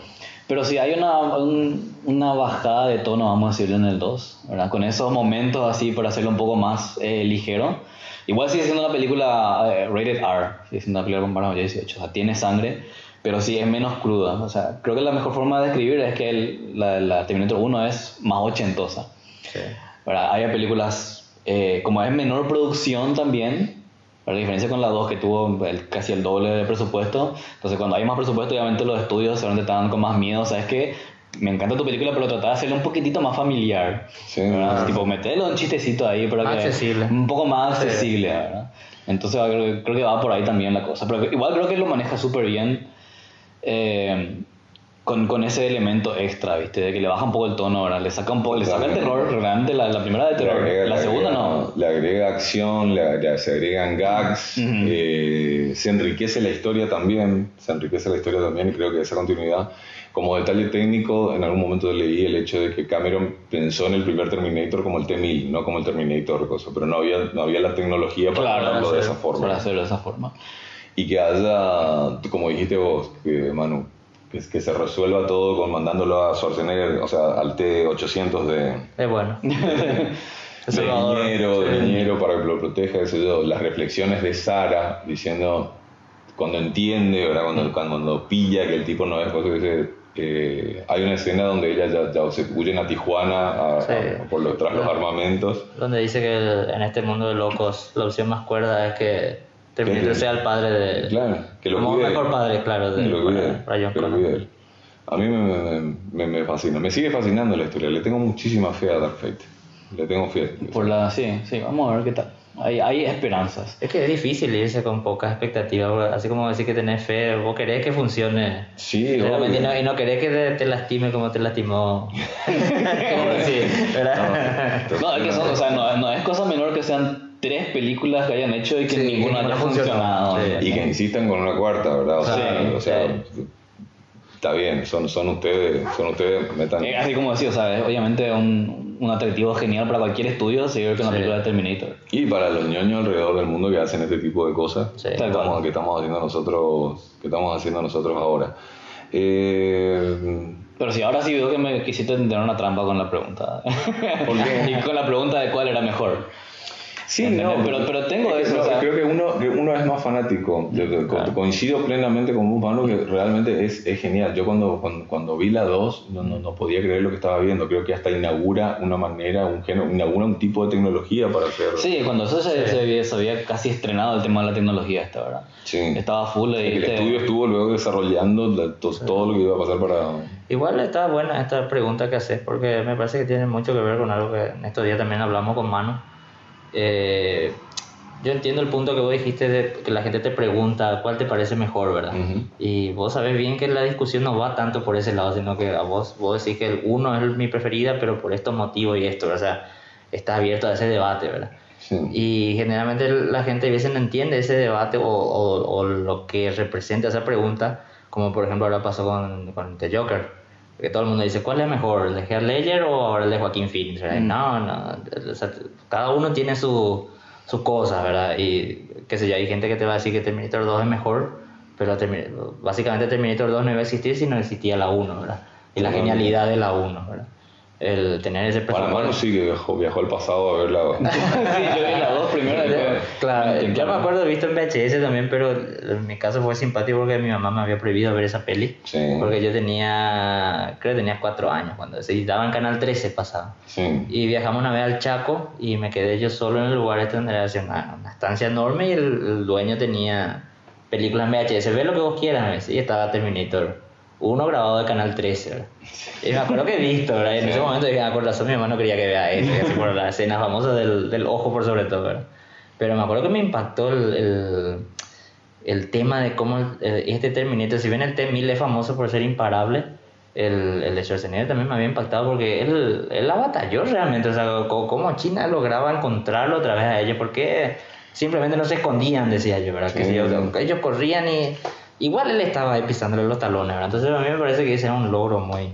Pero sí hay una, un- una bajada de tono, vamos a decirlo, en el 2, ¿verdad? Con esos momentos así para hacerlo un poco más eh, ligero. Igual sigue siendo una película eh, rated R, sigue siendo una película con para mayores de 18, o sea, tiene sangre, pero sí es menos cruda. O sea, creo que la mejor forma de describir es que el- la, la Terminator 1 es más ochentosa. Sí. ¿verdad? Hay películas eh, como es menor producción también, a la diferencia con la 2 que tuvo el- casi el doble de presupuesto, entonces cuando hay más presupuesto obviamente los estudios seguramente estaban con más miedo, ¿sabes qué? Me encanta tu película, pero trataba de hacerlo un poquitito más familiar. Sí, ¿verdad? ah. tipo, meterlo un chistecito ahí, pero Más que accesible. un poco más accesible, ¿verdad? Entonces creo, creo que va por ahí también la cosa. Pero igual creo que lo maneja súper bien eh, con, con ese elemento extra, ¿viste? De que le baja un poco el tono, ¿verdad? Le saca un poco, le saca el terror, realmente la, la primera de terror. agrega- la segunda agrega- no. Le agrega acción, le, le- se agregan gags, Ujú. eh, se enriquece la historia también, se enriquece la historia también y creo que esa continuidad. Como detalle técnico, en algún momento leí el hecho de que Cameron pensó en el primer Terminator como el T-1000, no como el Terminator, cosa, pero no había, no había la tecnología para Claro, hacerlo de esa forma. Para hacerlo de esa forma. Y que haya, como dijiste vos, que, Manu, que, que se resuelva todo con mandándolo a Schwarzenegger, o sea, al T-800 de, Es bueno. de. Niñero, de Niñero para que lo proteja, qué sé yo, las reflexiones de Sara diciendo, cuando entiende, ¿verdad? Cuando, cuando, cuando pilla que el tipo no es, dice, eh, hay una escena donde ella ya, ya se huyen a Tijuana a- Sí. a- por los, tras los armamentos. Donde dice que el- en este mundo de locos la opción más cuerda es que Que- sea el padre de... Claro, que lo como cuide. mejor padre, claro, de Que lo cuide, para, para John que lo cuide. A mí me, me, me, me fascina, me sigue fascinando la historia, le tengo muchísima fe a Dark Fate, le tengo fe. Por la, sí, sí, vamos a ver qué tal. Hay, hay esperanzas. Es que es difícil irse con pocas expectativas, así como decir que tenés fe, vos querés que funcione. Sí, Realmente, y, no, y no querés que te, te lastime como te lastimó. como decir, ¿verdad? No, es que son, o sea, no, no es cosa menor que sean tres películas que hayan hecho y que Sí, ninguna haya funcionado. Sí. Y que insistan con una cuarta, ¿verdad? O sea, Sí, o sea, sí. está bien, son, son ustedes, son ustedes, metan... Eh, Así como decía, o sea, es obviamente un, un atractivo genial para cualquier estudio seguir con la Sí. película de Terminator. Y para los ñoños alrededor del mundo que hacen este tipo de cosas, Sí. estamos, que estamos haciendo nosotros, que estamos haciendo nosotros ahora. Eh, Pero sí, ahora sí veo que me quisiste tener una trampa con la pregunta. ¿Por qué? y con la pregunta de cuál era mejor. Sí, no, Pero- pero tengo eso, no, o sea- creo que uno, que uno es más fanático. Yo- Claro. coincido plenamente con vos, Manu, que realmente es, es genial. Yo cuando, cuando, cuando vi la 2 no, no, no podía creer lo que estaba viendo. Creo que hasta inaugura una manera, un género, inaugura un tipo de tecnología para hacer. Sí, cuando eso se, se había, se había casi estrenado el tema de la tecnología esta, ¿verdad? Sí. Estaba full ahí. el ¿viste? estudio estuvo luego desarrollando la- to- todo lo que iba a pasar para. Igual está buena esta pregunta que haces, porque me parece que tiene mucho que ver con algo que en estos días también hablamos con Manu. Eh, yo entiendo el punto que vos dijiste de que la gente te pregunta cuál te parece mejor, ¿verdad? Ujú. Y vos sabés bien que la discusión no va tanto por ese lado, sino que a vos, vos decís que el uno es mi preferida, pero por estos motivos y esto, o sea, está abierto a ese debate, ¿verdad? Sí. Y generalmente la gente a veces no entiende ese debate o, o- o lo que representa esa pregunta, como por ejemplo ahora pasó con, con The Joker, que todo el mundo dice, ¿cuál es mejor, el de Heath Ledger o ahora el de Joaquín Phoenix? Mm. No, no, o sea, cada uno tiene su, su cosa, ¿verdad? Y qué sé yo, hay gente que te va a decir que Terminator 2 es mejor, pero Termi- básicamente Terminator 2 no iba a existir si no existía la 1, ¿verdad? Y la genialidad de la 1, ¿verdad? El tener ese Para presupuesto. Manu sí que viajó, viajó al pasado a ver la. sí, yo vi las dos primero. Claro, Sí, yo me acuerdo de visto en VHS también, pero en mi caso fue simpático porque mi mamá me había prohibido ver esa peli. Sí. Porque yo tenía, creo que tenía cuatro años cuando se daba en Canal 13 pasaba. Sí. Y viajamos una vez al Chaco y me quedé yo solo en el lugar donde era así una, una estancia enorme y el, el dueño tenía películas en VHS. Ve lo que vos quieras, y estaba Terminator. Uno grabado de Canal 13, ¿verdad? Y me acuerdo que he visto, ¿verdad? Y en Sí. ese momento dije, ah, con razón mi mamá no quería que vea esto, y así por la escena famosa del, del ojo por sobre todo, ¿verdad? Pero me acuerdo que me impactó el, el, el tema de cómo eh, este Terminator, si bien el T-1000 es famoso por ser imparable, el, el de Schwarzenegger también me había impactado porque él, él la batalló realmente, o sea, cómo China lograba encontrarlo otra vez a ellos, porque simplemente no se escondían, decía yo, ¿verdad? Que Sí. si ellos, ellos corrían y igual él estaba ahí pisándole los talones, ¿verdad? Entonces a mí me parece que ese era un logro muy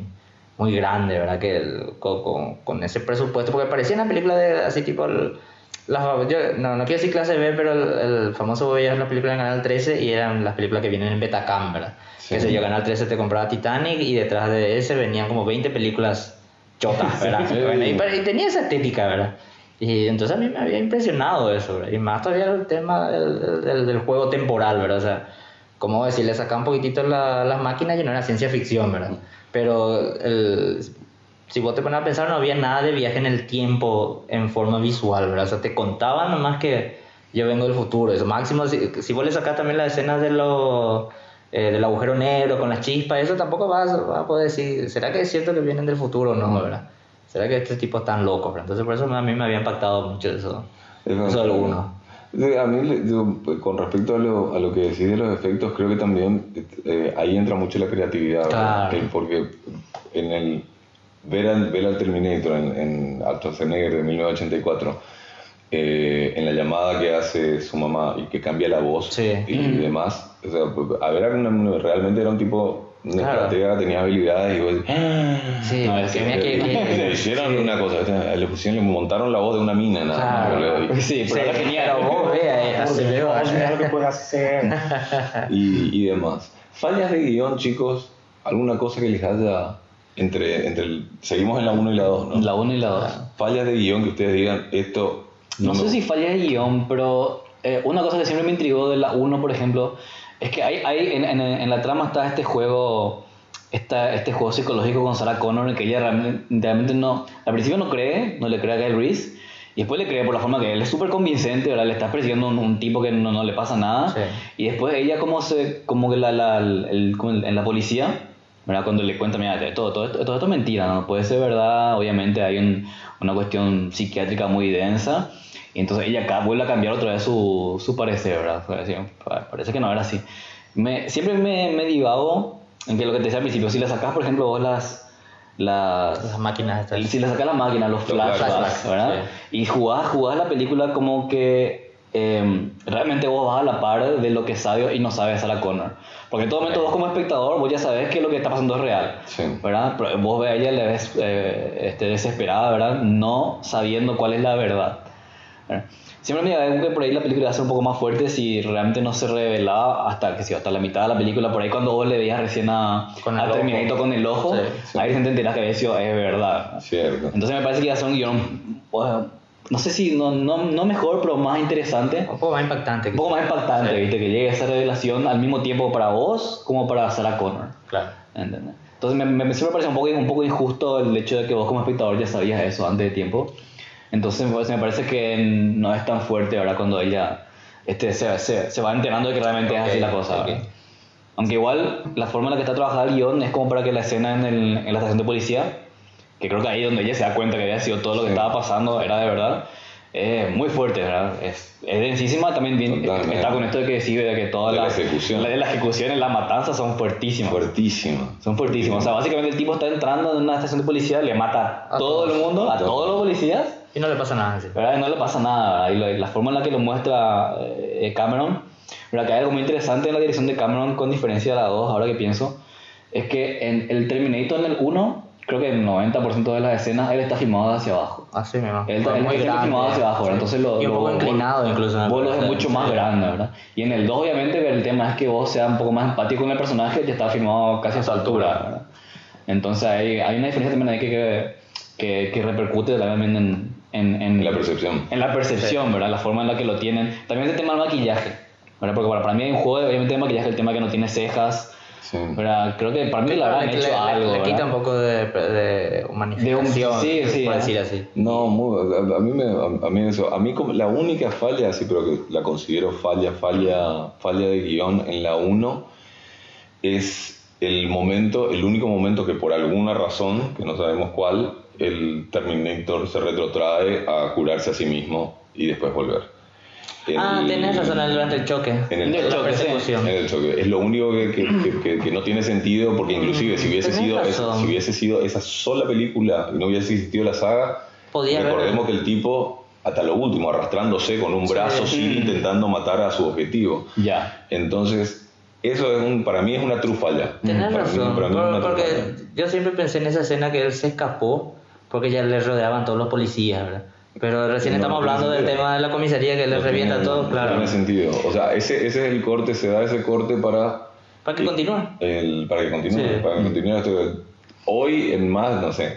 muy grande, ¿verdad? Que el- con, con- con ese presupuesto, porque parecía una película de así tipo... el- las, yo, no, no quiero decir clase B, pero el, el famoso veías la película en Canal 13 y eran las películas que vienen en Betacam, ¿verdad? Sí. Que sé yo, Canal 13 te compraba Titanic y detrás de ese venían como 20 películas chotas, ¿verdad? Sí. Bueno, y, y tenía esa estética, ¿verdad? Y entonces a mí me había impresionado eso, ¿verdad? Y más todavía el tema del, del- del juego temporal, ¿verdad? O sea, como decir, le sacaba un poquitito la- las máquinas y no era ciencia ficción, ¿verdad? Pero el- si vos te pones a pensar, no había nada de viaje en el tiempo en forma visual, ¿verdad? O sea, te contaban nomás que yo vengo del futuro. Eso máximo, si, si vos le sacás también las escenas de lo, eh, del agujero negro con las chispas, eso tampoco vas, vas a poder decir, ¿será que es cierto que vienen del futuro o no, verdad? ¿Será que este tipo tan loco? ¿verdad? Entonces, por eso a mí me había impactado mucho eso. Eso del uno. Sí, A mí, pues, con respecto a lo, a lo que decís de los efectos, creo que también eh, ahí entra mucho la creatividad. ¿verdad? Claro. Porque en el ver al, ver al Terminator en, en Schwarzenegger de 1984, eh, en la llamada que hace su mamá y que cambia la voz Sí. y, demás, o sea, a ver, realmente era un tipo, una Claro. estratega, tenía habilidades y vos "Ah". Sí, No, que es que- mira que- que- le hicieron una cosa, ¿viste? le pusieron, le montaron la voz de una mina, nada Claro. y- Sí, pero genial. Pero vos vea, lo que puede hacer. y, y demás. Fallas de guion, chicos, alguna cosa que les haya entre, entre el, seguimos en la 1 y la 2, ¿no? La 1 y la 2. Fallas de guion que ustedes digan, esto No sé me- si falla de guion, pero eh, una cosa que siempre me intrigó de la 1, por ejemplo, es que hay, hay en, en- en la trama está este juego, esta, este juego psicológico con Sarah Connor, en que ella realmente, realmente no, al principio no cree, no le cree a Guy Reese, y después le cree por la forma que él es súper convincente, ¿verdad? Le está persiguiendo un, un tipo que no, no le pasa nada, Sí. y después ella como se, como que la, la, el- en la policía, ¿verdad? Cuando le cuenta, mira, todo, todo, esto, todo esto es mentira, no puede ser verdad, obviamente hay un- una cuestión psiquiátrica muy densa, y entonces ella acá vuelve a cambiar otra vez su, su parecer, ¿verdad? Parece que no era así. Me, siempre me, me divago en que lo que te decía al principio, si le sacas, por ejemplo, vos las... las Las máquinas estas. si le sacas la máquina, los Los flashbacks, flashbacks, ¿verdad? Y jugás, jugás la película como que eh, realmente vos vas a la par de lo que sabe y no sabe Sarah Connor. Porque en todo momento vos como espectador, vos ya sabes que lo que está pasando es real, Sí. ¿verdad? Pero vos ves a ella, le ves eh, este, desesperada, ¿verdad? No sabiendo cuál es la verdad. ¿verdad? Siempre me digo que por ahí la película iba a ser un poco más fuerte si realmente no se revelaba hasta que sí, hasta la mitad de la película, por ahí cuando vos le veías recién a, Con el a. Terminator con el ojo, Sí, sí. ahí te enterás que había sido, es verdad. Cierto. Entonces me parece que iba a ser un guion, bueno, no sé si, no, no, no mejor, pero más interesante. Un poco más impactante. Un poco más impactante, Sí. ¿viste? Que llegue esa revelación al mismo tiempo para vos como para Sarah Connor. Claro. ¿entendés? Entonces me, me, siempre me parece un poco, un poco injusto el hecho de que vos como espectador ya sabías eso antes de tiempo. Entonces me parece, me parece que no es tan fuerte ahora cuando ella este, se, se, se va enterando de que realmente es Ok, así la cosa. ok. ¿verdad? Aunque igual la forma en la que está trabajada el guion es como para que la escena en, el- en la estación de policía, que creo que ahí donde ella se da cuenta que había sido todo lo que Sí. estaba pasando era de verdad, es muy fuerte, ¿verdad? Es, es densísima, también bien- está con esto de que decir de que todas De la las ejecución. la, las ejecuciones, las matanzas son fuertísimas. Fuertísima. Son fuertísimos. O sea, básicamente el tipo está entrando en una estación de policía, le mata a A todo todos. el mundo, a todos. todos los policías, Y no le pasa nada así. ¿verdad? Y no le pasa nada, ¿verdad? Y lo- la forma en la que lo muestra eh, Cameron, ¿verdad? Que hay algo muy interesante en la dirección de Cameron con diferencia de la 2, ahora que pienso, es que en el Terminator en el 1, creo que el 90% de las escenas él está filmado hacia abajo. Así mismo. Él, Fue él muy está grande. filmado hacia abajo. Sí. Entonces lo, y un lo- poco vos- inclinado incluso. Vos lo parece. mucho más Sí. grande, ¿verdad? Y en el 2, obviamente, el tema es que vos seas un poco más empático con el personaje, ya está filmado casi a su altura, ¿verdad? Entonces hay, hay una diferencia también ahí que, que, que, que repercute también en, en, en, La percepción. En la percepción, ¿verdad? La forma en la que lo tienen. También el tema del maquillaje, ¿verdad? Porque para, para mí hay un juego, obviamente, de maquillaje, el tema que no tiene cejas, Sí. ¿verdad? Creo que para mí le habrán le, hecho le- algo, le ¿verdad? quita un poco de, de sí, sí, por ¿eh? decir así. No, muy- a, a mí me, a, a mí eso, a mí como la única falla, así pero que la considero falla, falla, falla de guion en la 1 es el momento, el único momento que por alguna razón, que no sabemos cuál, el Terminator se retrotrae a curarse a sí mismo y después volver. El- Ah, tenés razón, durante el choque. En el La choque. En el choque. Es lo único que, que- que- que- que no tiene sentido porque inclusive si hubiese, sido, razón. si hubiese sido esa sola película y no hubiese existido la saga, Podía haber- recordemos que el tipo hasta lo último arrastrándose con un brazo Sí. sigue intentando matar a su objetivo. Ya. Entonces, eso es un, para mí es una trufalla. Tenés Para mí- razón, para mí es por- una porque trufalla. yo siempre pensé en esa escena que él se escapó porque ya le rodeaban todos los policías, ¿verdad? Pero recién No, estamos no hablando del tema de la comisaría que le No revienta tiene- todo, no claro. tiene sentido. O sea, ese, ese es el corte, se da ese corte para Para que continúe. el, para que continúe, Sí. para que continúe esto. Hoy en más, no sé,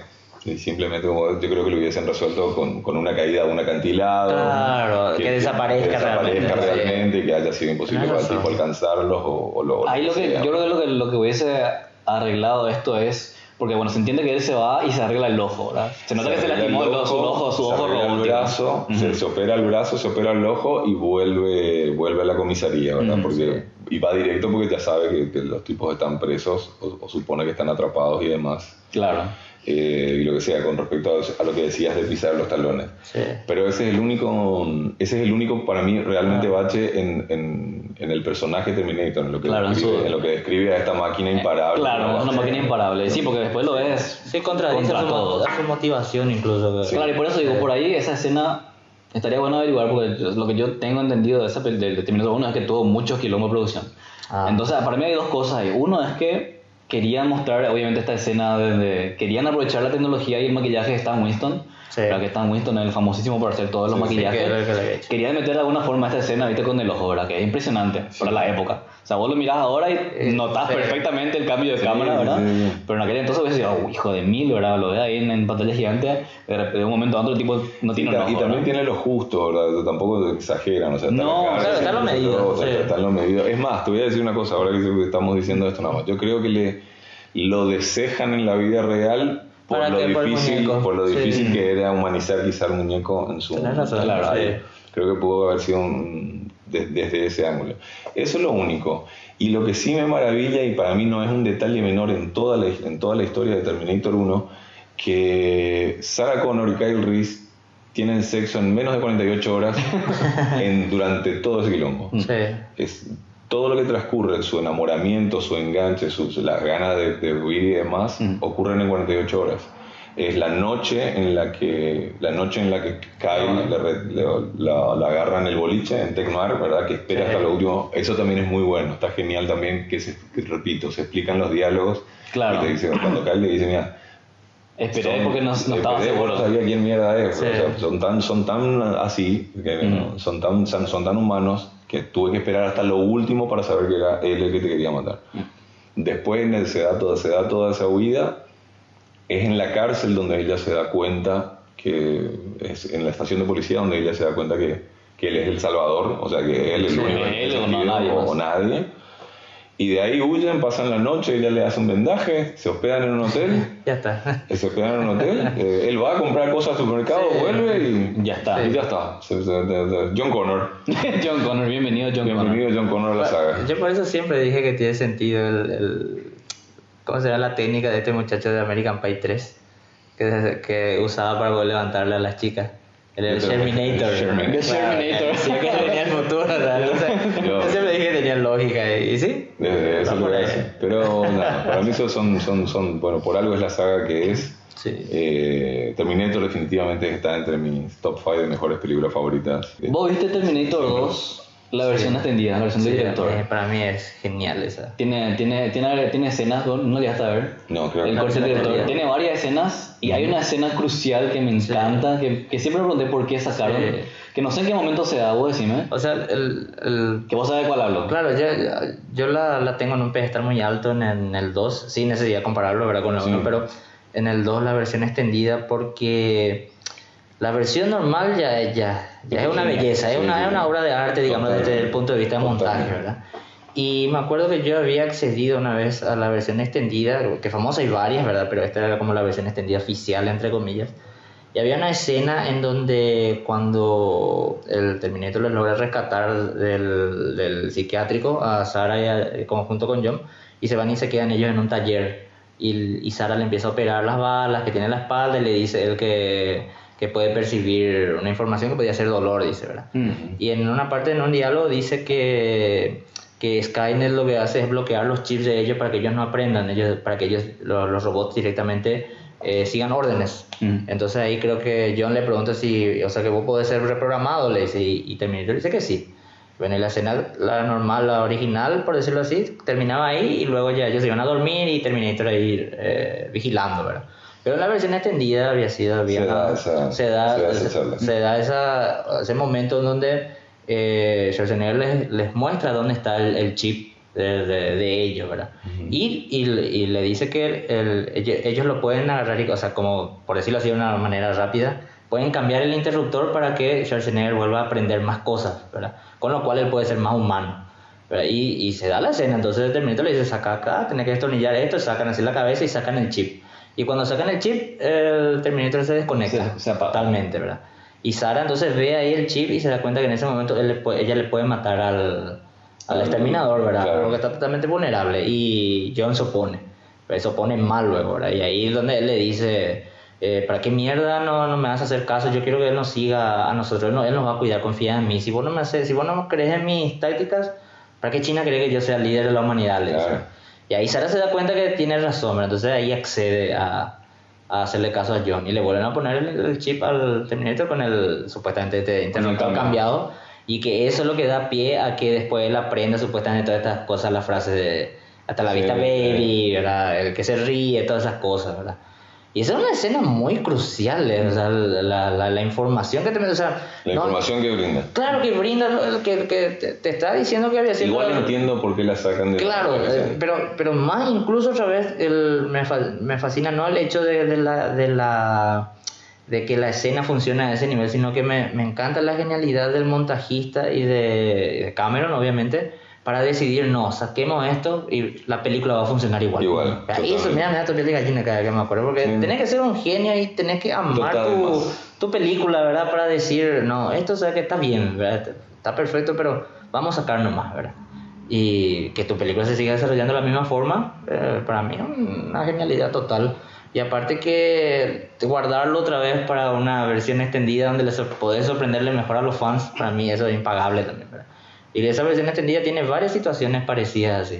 simplemente como yo creo que lo hubiesen resuelto con, con una caída de un acantilado. Claro, que desaparezca que desaparezca realmente, sí. realmente y que haya sido imposible para el tipo alcanzarlos o, o lo, Ahí lo que, sea. yo creo que lo que, lo que hubiese arreglado esto es Porque bueno, se entiende que él se va y se arregla el ojo, ¿verdad? Se nota que se lastimó el ojo, su ojo, su se ojo el brazo, se, se opera el brazo, se opera el ojo y vuelve, vuelve a la comisaría, ¿verdad? Porque, Y va directo porque ya sabe que, que los tipos están presos o, o supone que están atrapados y demás. Claro. Eh, y lo que sea, con respecto a, a lo que decías de pisar los talones. Sí. Pero ese es el único, ese es el único para mí realmente Ah. bache en, en, en el personaje Terminator, en lo que, Claro, en describe, su- en lo que describe a esta máquina imparable. Claro, una máquina imparable. Sí, porque después lo ves Sí, contradice contra a su, todos. a su motivación incluso. Claro, y por eso digo, por ahí esa escena estaría bueno averiguar, porque lo que yo tengo entendido de esa de Terminator 1 es que tuvo muchos kilómetros de producción. Ah. Entonces, para mí hay dos cosas ahí. Uno es que querían mostrar, obviamente, esta escena de, querían aprovechar la tecnología y el maquillaje de Stan Winston. Sí. Claro que Stan Winston es el famosísimo por hacer todos los Sí, sí, maquillajes. que el que hecho. Querían meter de alguna forma esta escena, viste, con el ojo, ¿verdad? Que es impresionante para la época. O sea, vos lo mirás ahora y Eh, notás sí. perfectamente el cambio de Sí, cámara, ¿verdad? sí, sí. Pero en aquel entonces hubiese sido, oh, hijo de mil, ¿verdad? Lo ves ahí en, en pantalla gigante, de, un momento a otro el tipo no tiene ojo, y también ¿verdad? tiene lo justo, ¿verdad? Tampoco exageran, o sea, está No, claro, está lo medido, todo, sí. está lo medido. Es más, te voy a decir una cosa, ahora que estamos diciendo esto nada más. Yo creo que le, lo desejan en la vida real por ¿Para lo? Por difícil, muñeco. por lo Sí. difícil que era humanizar quizá el muñeco en su razón, la sí. radio. Creo que pudo haber sido un- de- desde ese ángulo. Eso es lo único. Y lo que sí me maravilla, y para mí no es un detalle menor en toda la, en toda la historia de Terminator 1, que Sarah Connor y Kyle Reese tienen sexo en menos de 48 horas en, durante todo ese quilombo. Sí. Es, todo lo que transcurre, su enamoramiento, su enganche, sus, las ganas de, de huir y demás, ocurren en 48 horas. Es la noche en la que la noche en la que re- le- la, la agarra en el boliche en Tecmar, ¿verdad? Que espera hasta lo último. Eso también es muy bueno. Está genial también que, se, que, repito, se explican los diálogos. Claro. Y te dice, cuando Kyle le dice, mira, Esperé son- porque no, no estaba seguro. no sabía quién mierda es. Sí. o sea, son tan, son tan así, que, Ujú. son, tan, son, tan humanos que tuve que esperar hasta lo último para saber que era él el que te quería matar. Después en el- se, da toda, se da toda esa huida. Es en la cárcel donde ella se da cuenta que es en la estación de policía donde ella se da cuenta que, que él es el salvador, o sea que él es Sí, el único en él o no nadie o nadie. Y de ahí huyen, pasan la noche, ella le hace un vendaje, se hospedan en un hotel. Ya está. Se hospedan en un hotel, eh, él va a comprar cosas al supermercado, Sí. vuelve y Ya está. y ya está. John Connor. John Connor, bienvenido John Connor. Bienvenido John Connor a la saga. Yo por eso siempre dije que tiene sentido el, el- ¿cómo será la técnica de este muchacho de American Pie 3? Que, que usaba para poder levantarle a las chicas. El, el El Sherminator. Sí, que tenía el futuro, ¿verdad? Tenía lógica. ¿Y, y sí? Desde eso lo. Pero nada, para mí eso son, son, son, bueno, por algo es la saga que es. Sí. Eh, Terminator definitivamente está entre mis top 5 de mejores películas favoritas. ¿Vos viste Terminator 2? La versión extendida, la versión Sí, del director. eh, para mí es genial esa. Tiene, tiene, tiene, tiene escenas, ¿no llegaste a ver? No, creo El corte del director. Tiene varias escenas y hay una escena crucial que me encanta, que, que siempre me pregunté por qué sacaron, Sí. que no sé en qué momento se da, vos decime, O sea, el, el que vos sabés cuál hablo. Claro, yo, yo la, la tengo en un pedestal muy alto en, el- en el 2, sin necesidad de compararlo ¿verdad? con el Sí. 1, pero en el 2 la versión extendida porque la versión normal ya, ya, ya es una belleza, es una, es una obra de arte, digamos, desde el punto de vista de montaje. ¿verdad? Y me acuerdo que yo había accedido una vez a la versión extendida, que famosa hay varias, ¿verdad? Pero esta era como la versión extendida oficial, entre comillas. Y había una escena en donde cuando el Terminator les logra rescatar del, del psiquiátrico a Sara y a- como junto con John y se van y se quedan ellos en un taller y, y Sara le empieza a operar las balas que tiene en la espalda y le dice él que, que puede percibir una información que podía ser dolor, dice, ¿verdad? Mm. Y en una parte, en un diálogo, dice que, que Skynet lo que hace es bloquear los chips de ellos para que ellos no aprendan, ellos, para que ellos, lo- los, robots directamente eh, sigan órdenes. Mm. Entonces ahí creo que John le pregunta si, o sea, que vos podés ser reprogramado, le dice, y, y Terminator dice que sí. Bueno, y la escena, la normal, la original, por decirlo así, terminaba ahí y luego ya ellos se iban a dormir y Terminator ahí eh, vigilando, ¿verdad? Pero la versión extendida había sido había- Se da esa- se da, se da esa se da esa- ese momento en donde eh, Schwarzenegger les, les muestra dónde está el, el chip de, de- de ellos, ¿verdad? y, y, y le dice que el- el- ellos, lo pueden agarrar, y, o sea, como por decirlo así de una manera rápida, pueden cambiar el interruptor para que Schwarzenegger vuelva a aprender más cosas, ¿verdad? Con lo cual él puede ser más humano. Y, y se da la escena, entonces el Terminator le dice, saca acá, tenés que destornillar esto, sacan así la cabeza y sacan el chip. Y cuando sacan el chip, el Terminator se desconecta Se- se totalmente, ¿verdad? Y Sara entonces ve ahí el chip y se da cuenta que en ese momento él le puede- ella le puede matar al, al exterminador, ¿verdad? Claro. Porque está totalmente vulnerable. Y John se opone. Pero se opone mal luego, ¿verdad? Y ahí es donde él le dice, eh, ¿para qué mierda no, no me vas a hacer caso? Yo quiero que él nos siga a nosotros, él, no- él nos va a cuidar, confía en mí. Si vos no me haces, si vos no crees en mis tácticas, ¿para qué China cree que yo sea el líder de la humanidad? Le. Claro. Y ahí Sara se da cuenta que tiene razón, ¿verdad? entonces ahí accede a, a hacerle caso a John y le vuelven a poner el, el chip al Terminator con el supuestamente este interruptor cambiado y que eso es lo que da pie a que después él aprenda supuestamente todas estas cosas, la frase de hasta la Sí, vista sí. baby, ¿verdad? el que se ríe, todas esas cosas, ¿verdad? Y esa es una escena muy crucial, ¿eh? o sea, la, la, la información que te... O sea, La no- información que brinda. Claro que brinda, que, que te, te está diciendo que había sido... Igual entiendo por qué la sacan de Claro, la eh, escena. pero, pero más incluso otra vez el, me, me fascina no el hecho de, de la, de la de que la escena funcione a ese nivel, sino que me, me encanta la genialidad del montajista y de, de Cameron, obviamente, para decidir, no, saquemos esto y la película va a funcionar igual. Igual, eso, mira, me da tu piel de gallina cada vez que me acuerdo, porque Sí. tenés que ser un genio y tenés que amar tu, tu película, ¿verdad? Para decir, no, esto o sea que está bien, ¿verdad? Está perfecto, pero vamos a sacar nomás, ¿verdad? Y que tu película se siga desarrollando de la misma forma, eh, para mí es una genialidad total. Y aparte que guardarlo otra vez para una versión extendida donde les podés sorprenderle mejor a los fans, para mí eso es impagable también, ¿verdad? Y esa versión extendida tiene varias situaciones parecidas.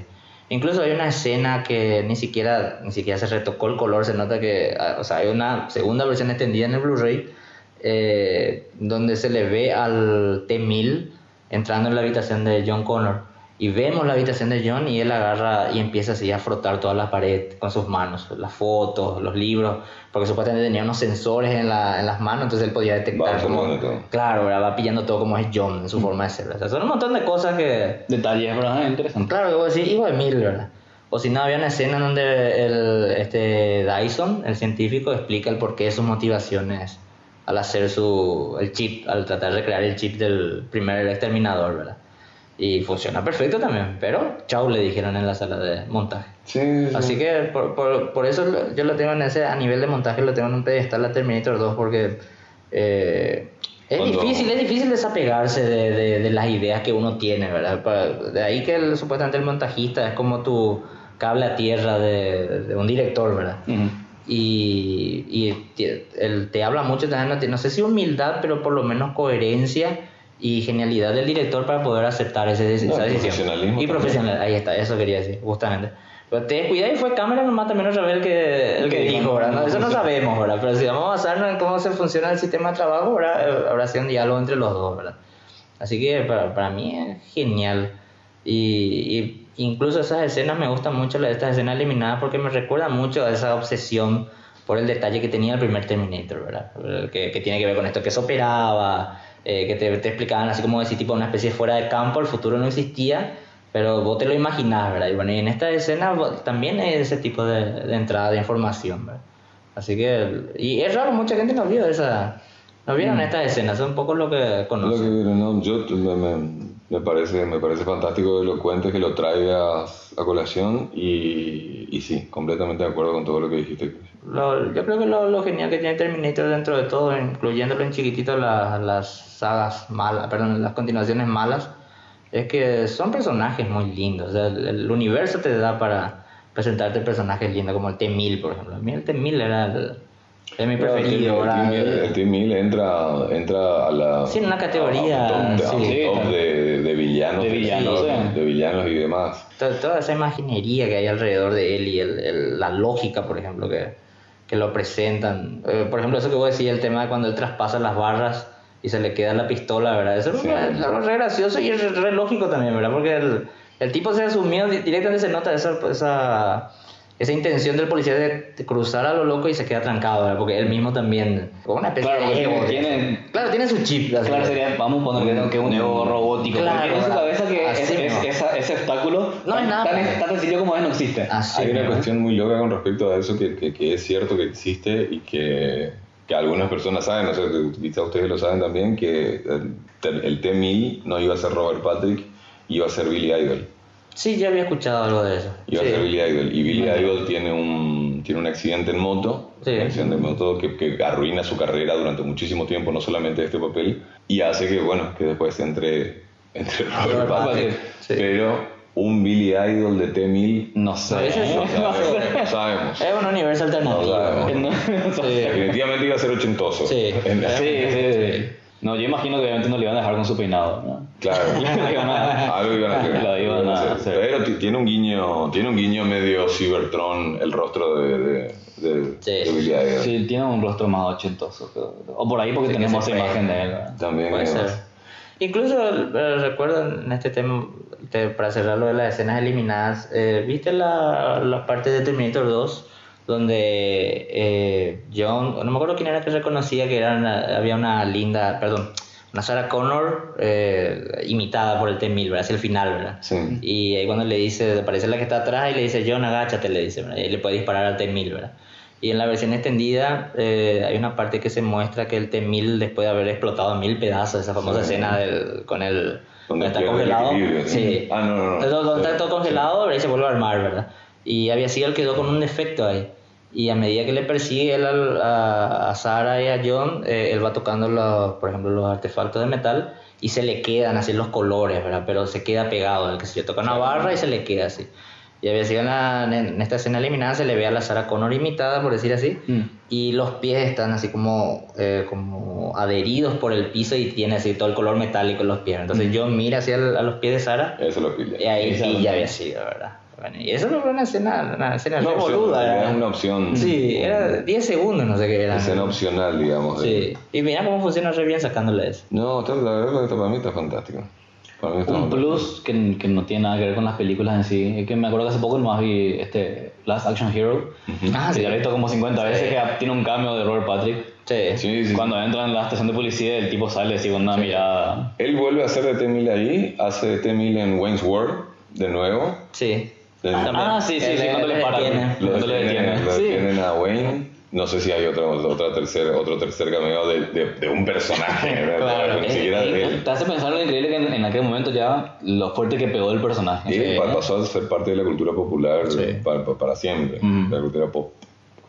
Incluso hay una escena que ni siquiera, ni siquiera se retocó el color, se nota que, ah, o sea, hay una segunda versión extendida en el Blu-ray eh, donde se le ve al T-1000 entrando en la habitación de John Connor. Y vemos la habitación de John y él agarra y empieza así a frotar toda la pared con sus manos, las fotos, los libros, porque supuestamente tenía unos sensores en, la- en las manos, entonces él podía detectar Va como... Claro, ¿verdad? va pillando todo como es John en su forma de ser. O sea, son un montón de cosas que, Detalles, ¿verdad? Interesante. Claro, que vos decís, hijo de mil, ¿verdad? O si no, había una escena en donde el, este Dyson, el científico, explica el porqué de sus motivaciones al hacer su, el chip, al tratar de crear el chip del primer exterminador, ¿verdad? Y funciona perfecto también, pero chau le dijeron en la sala de montaje. Sí, sí, sí. Así que por, por, por eso yo lo tengo en ese, a nivel de montaje, lo tengo en un pedestal la Terminator 2 porque eh, es Cuando- difícil, es difícil desapegarse de, de, de las ideas que uno tiene, ¿verdad? De ahí que el- supuestamente el montajista es como tu cable a tierra de, de un director, ¿verdad? Y, y te, él te habla mucho también, no, no sé si humildad, pero por lo menos coherencia y genialidad del director para poder aceptar ese, esa No, decisión. profesionalismo Y profesional, ahí está, eso quería decir, justamente. Pero te descuida y fue cámara nomás también otra vez el que, el que Sí, dijo, no, ¿verdad? no No, eso no sabemos, ¿verdad? Pero si vamos a basarnos en cómo se funciona el sistema de trabajo, ¿verdad? Eh, Habrá sido un diálogo entre los dos, ¿verdad? Así que para, para mí es genial. Y, y incluso esas escenas me gustan mucho, estas escenas eliminadas, porque me recuerdan mucho a esa obsesión por el detalle que tenía el primer Terminator, ¿verdad? El Que, que tiene que ver con esto, que se operaba, eh, que te, te explicaban así como decir, tipo una especie fuera de campo, el futuro no existía, pero vos te lo imaginás, ¿verdad? Y bueno, y en esta escena también hay ese tipo de, de entrada de información, ¿verdad? Así que, y es raro, mucha gente no vio esa, no vieron estas escenas, son pocos lo que Lo que conocen. viene, no, yo me, me- parece, me parece fantástico que lo cuentes, que lo traigas a colación y, y sí, completamente de acuerdo con todo lo que dijiste. Lo- yo creo que lo, lo genial que tiene Terminator dentro de todo, incluyéndolo en chiquitito las, las sagas malas, perdón, las continuaciones malas, es que son personajes muy lindos. O sea, el, el universo te da para presentarte personajes lindos, como el T-1000, por ejemplo. A mí el T-1000 era el, es mi preferido. El ¿verdad? T-1000 el T-1000 entra, entra a la... Sí, en una categoría, top, sí. top de, de villanos. De villanos, sí, de villanos y demás. Toda, toda esa imaginería que hay alrededor de él y el- el- la lógica, por ejemplo, que, que lo presentan. Eh, por ejemplo, eso que vos decías, el tema de cuando él traspasa las barras y se le queda la pistola, ¿verdad? Eso Sí. es algo re gracioso y es re, re lógico también, ¿verdad? Porque el, el tipo se asumió, di- directamente se nota esa, esa, esa intención del policía de, de cruzar a lo loco y se queda trancado, ¿verdad? Porque él mismo también, como una especie Claro, de ego. tiene- claro, tiene su chip. así. Claro, sería, vamos a poner que, es un ego robótico. Claro, porque en su cabeza que es, es- esa- ese obstáculo No tan, es nada. tan, tan sencillo como es no existe. Así Hay una mismo. cuestión muy loca con respecto a eso que, que, que es cierto que existe y que, que algunas personas saben, no sé, quizá ustedes lo saben también, que el, el T-1000 no iba a ser Robert Patrick, iba a ser Billy Idol. Sí, yo había escuchado algo de eso. Iba Sí. a ser Billy Idol. Y Billy Idol tiene un tiene un accidente en moto, Sí. un accidente en moto que, que arruina su carrera durante muchísimo tiempo, no solamente este papel, y hace que, bueno, que después entre, entre Robert Robert sí. pero un Billy Idol de T-1000, No veces no sabemos, no sabemos. Es un universo alternativo. No sabemos. Definitivamente iba a ser ochentoso. Sí. En- Sí, sí, sí. No, yo imagino que obviamente no le iban a dejar con su peinado. ¿no? Claro. Algo iban a hacer. Lo iban a hacer. Pero ti- tiene un guiño, tiene un guiño medio Cybertron, el rostro de, de, de, Sí. de Billy Idol. Sí, tiene un rostro más ochentoso. creo. O por ahí porque Sí, tenemos esa imagen de él. ¿verdad? También Puede ser. Incluso eh, recuerdo en este tema, te- para cerrar lo de las escenas eliminadas, eh, ¿viste la, la parte de Terminator 2? Donde eh, John, no me acuerdo quién era que reconocía que era una- había una linda, perdón, una Sarah Connor eh, imitada por el T-1000, ¿verdad? Hacia el final, ¿verdad? Sí. Y ahí cuando le dice, aparece la que está atrás y le dice, John, agáchate, le dice, ¿verdad? y le puede disparar al T-1000, ¿verdad? Y en la versión extendida eh, hay una parte que se muestra que el T-1000, después de haber explotado mil pedazos, esa famosa Sí. escena del, con el... Donde está el congelado. equilibrio, ¿sí? Ah, no, no, no. Entonces, donde está todo congelado, ahí se vuelve a armar, ¿verdad? Y había sido el quedó con un defecto ahí. Y a medida que le persigue él a, a Sarah y a John, eh, él va tocando, los, por ejemplo, los artefactos de metal y se le quedan así los colores, ¿verdad? Pero se queda pegado, el que se toca una barra y se le queda así. Y había sido en, la- en esta escena eliminada, se le ve a la Sarah Connor imitada, por decir así, Mm. y los pies están así como, eh, como adheridos por el piso y tiene así todo el color metálico en los pies. Entonces John mira hacia el- a los pies de Sarah Eso lo pilla. y ahí Esa y es ya la- había sido, ¿verdad? Bueno, y eso no fue una escena, una escena opción, boluda. era una opción. Sí, era 10 segundos, no sé qué era. Escena opcional, digamos. de- Sí, y mira cómo funciona re bien sacándole eso. No, está- la verdad que esto para mí está fantástico. Para mí está Un plus que, que no tiene nada que ver con las películas en sí. Es que me acuerdo que hace poco nomás vi este Last Action Hero. Ah, que sí. ya lo he visto como 50 veces Sí. que tiene un cambio de Robert Patrick. Sí. Sí, sí. Cuando entra en la estación de policía, el tipo sale así con una mirada. Él vuelve a hacer de T-1000 ahí, hace de T-1000 en Wayne's World, de nuevo. Sí. Sí. También. Ah, sí, sí, sí, cuando le para. detiene. Lo Cuando le detienen, detiene. lo Sí. detienen a Wayne. No sé si hay otra, otra tercer, otro tercer cameo de, de, de un personaje, ¿verdad? Claro, es- es- te hace pensar lo increíble que en, en aquel momento ya lo fuerte que pegó el personaje. Y pa- pasó a ser parte de la cultura popular Sí. pa- pa- para, siempre, Mm. la cultura pop,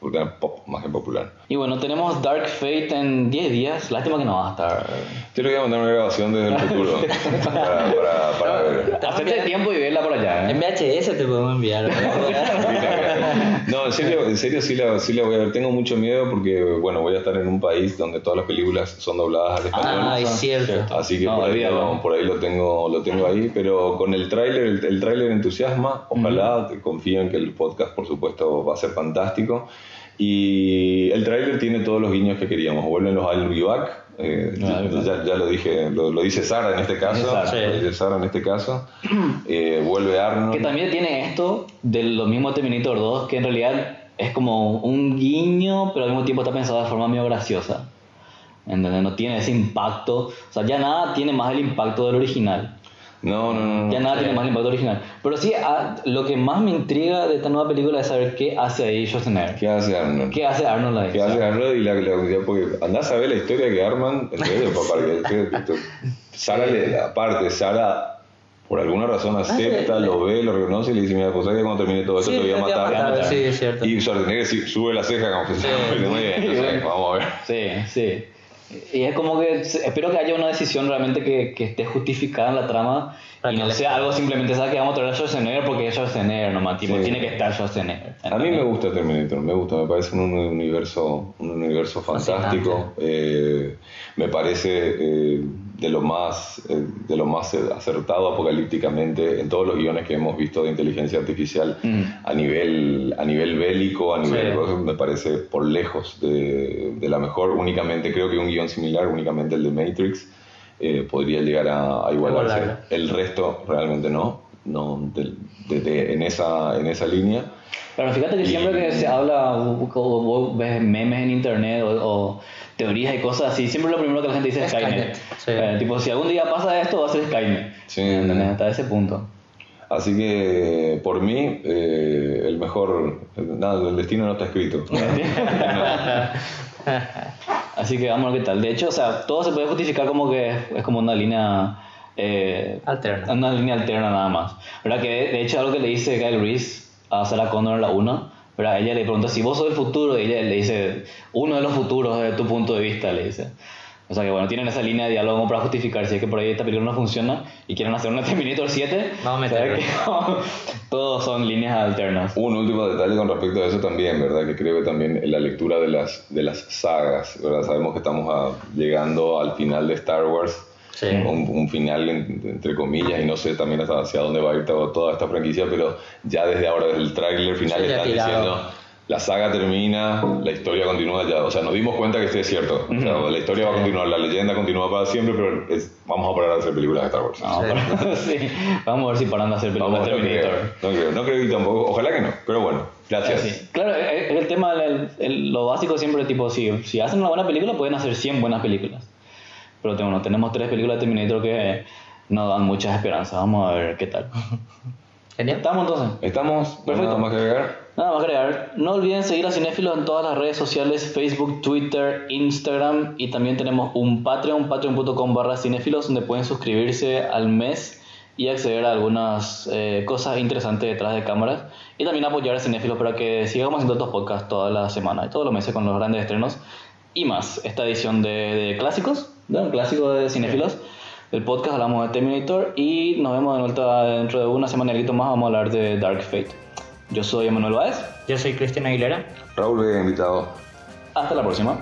cultura pop más que popular. Y bueno, tenemos Dark Fate en 10 días. Lástima que no va a estar. Yo le voy a mandar una grabación desde el futuro para, para, para ver. Hacerte tiempo y verla por allá. En ¿eh? VHS te podemos enviar. No, en serio, en serio sí, la, sí la voy a ver. Tengo mucho miedo porque, bueno, voy a estar en un país donde todas las películas son dobladas al español. ah, es cierto. Así que No, por, ahí, lo- por ahí lo tengo, lo tengo ahí, pero con el tráiler, el, el tráiler entusiasma, ojalá, confío en que el podcast por supuesto va a ser fantástico. Y el tráiler tiene todos los guiños que queríamos, vuelven los I'll be back, eh, Ah, ya, ya lo dije, lo, lo dice Sara en este caso, Exacto. lo dice Sara en este caso, Eh, vuelve Arnold. Que también tiene esto de lo mismo Terminator 2, que en realidad es como un guiño, pero al mismo tiempo está pensado de forma medio graciosa. ¿Entendés? No tiene ese impacto. O sea, ya nada tiene más el impacto del original. No, no, no. no. Ya nada tiene más el impacto original. Pero sí, ah, lo que más me intriga de esta nueva película es saber qué hace ahí Schwarzenegger. ¿Qué hace Arnold? ¿Qué hace Arnold ahí? ¿Qué hace Arnold? Y la, porque andás a ver la historia que arman, en serio, papá, que- que- que- Sara, le, aparte, Sara, por alguna razón acepta, lo ve, lo reconoce y le dice, mira, pues sabes que cuando termine todo esto Sí, te voy a te va a matar. matar, sí, es cierto. Y Schwarzenegger sí, sube la ceja como que Sí. muy bien, entonces, vamos a ver. Sí, sí. Y es como que espero que haya una decisión realmente que, que esté justificada en la trama Para y no sea algo simplemente ¿sabes? que vamos a traer a Schwarzenegger porque es Schwarzenegger nomás, tipo, Sí. tiene que estar Schwarzenegger. A mí me gusta Terminator, me gusta, me parece un universo, un universo fantástico. eh, me parece eh, de lo más eh, de lo más acertado apocalípticamente en todos los guiones que hemos visto de inteligencia artificial Mm. a nivel a nivel bélico, a nivel Sí. me parece por lejos de, de la mejor. Únicamente creo que un guion similar, únicamente el de Matrix, eh, podría llegar a, a igualarse. El resto realmente no, no de- de- de- en esa en esa línea. Pero fíjate que siempre que se habla o, ves memes en internet o, o teorías y cosas así, siempre lo primero que la gente dice es Skynet. Skynet, sí. Eh, tipo, si algún día pasa esto, va a ser Skynet. Sí. ¿Entendés? Hasta ese punto. Así que por mí, eh, el mejor. Nada, el destino no está escrito. Así que vamos a ver qué tal. De hecho, o sea, todo se puede justificar como que es, como una línea. eh, Alterna. Una línea alterna nada más. ¿Verdad? Que de, de hecho, algo que le dice Kyle Reese a Sarah Connor en la 1 ¿verdad? Ella le pregunta si vos sos del futuro y ella le dice uno de los futuros desde tu punto de vista, le dice. O sea que bueno, tienen esa línea de diálogo para justificar si es que por ahí esta película no funciona y quieren hacer una Terminator 7. Vamos a ¿sabes meterlo. que Todos son líneas alternas. Un último detalle con respecto a eso también, ¿verdad? Que creo que también en la lectura de las, de las sagas, ¿verdad? Sabemos que estamos a- llegando al final de Star Wars, Sí. un, un final en- entre comillas, y no sé también hasta hacia dónde va a ir toda esta franquicia, pero ya desde ahora, desde el tráiler final, Sí, están diciendo... La saga termina, la historia continúa ya. O sea, nos dimos cuenta que sí es cierto. O sea, la historia va a continuar, la leyenda continúa para siempre, pero es- vamos a parar de hacer películas de Star Wars. No, Sí. sí. Vamos a ver si paran de hacer películas no creo, Terminator. no creo, no creo y tampoco, ojalá que no, pero bueno, gracias. Sí. Claro, es es el tema, el- el- lo básico siempre, tipo, si, si hacen una buena película, pueden hacer 100 buenas películas. Pero bueno, tenemos tres películas de Terminator que nos dan muchas esperanzas. Vamos a ver qué tal. Genial. ¿Estamos entonces? ¿Estamos? Perfecto. ¿Nada más que agregar? Nada más agregar. No olviden seguir a Cinéfilos en todas las redes sociales, Facebook, Twitter, Instagram y también tenemos un Patreon, patreon.com barra cinéfilos, donde pueden suscribirse al mes y acceder a algunas eh, cosas interesantes detrás de cámaras y también apoyar a Cinéfilos para que sigamos haciendo estos podcasts toda la semana y todos los meses con los grandes estrenos y más. Esta edición de, de clásicos, un clásico de cinefilos. El podcast hablamos de Terminator y nos vemos de vuelta dentro de una semana más. Vamos a hablar de Dark Fate. Yo soy Emanuel Báez. Yo soy Cristian Aguilera. Raúl Vega, invitado. Hasta la próxima.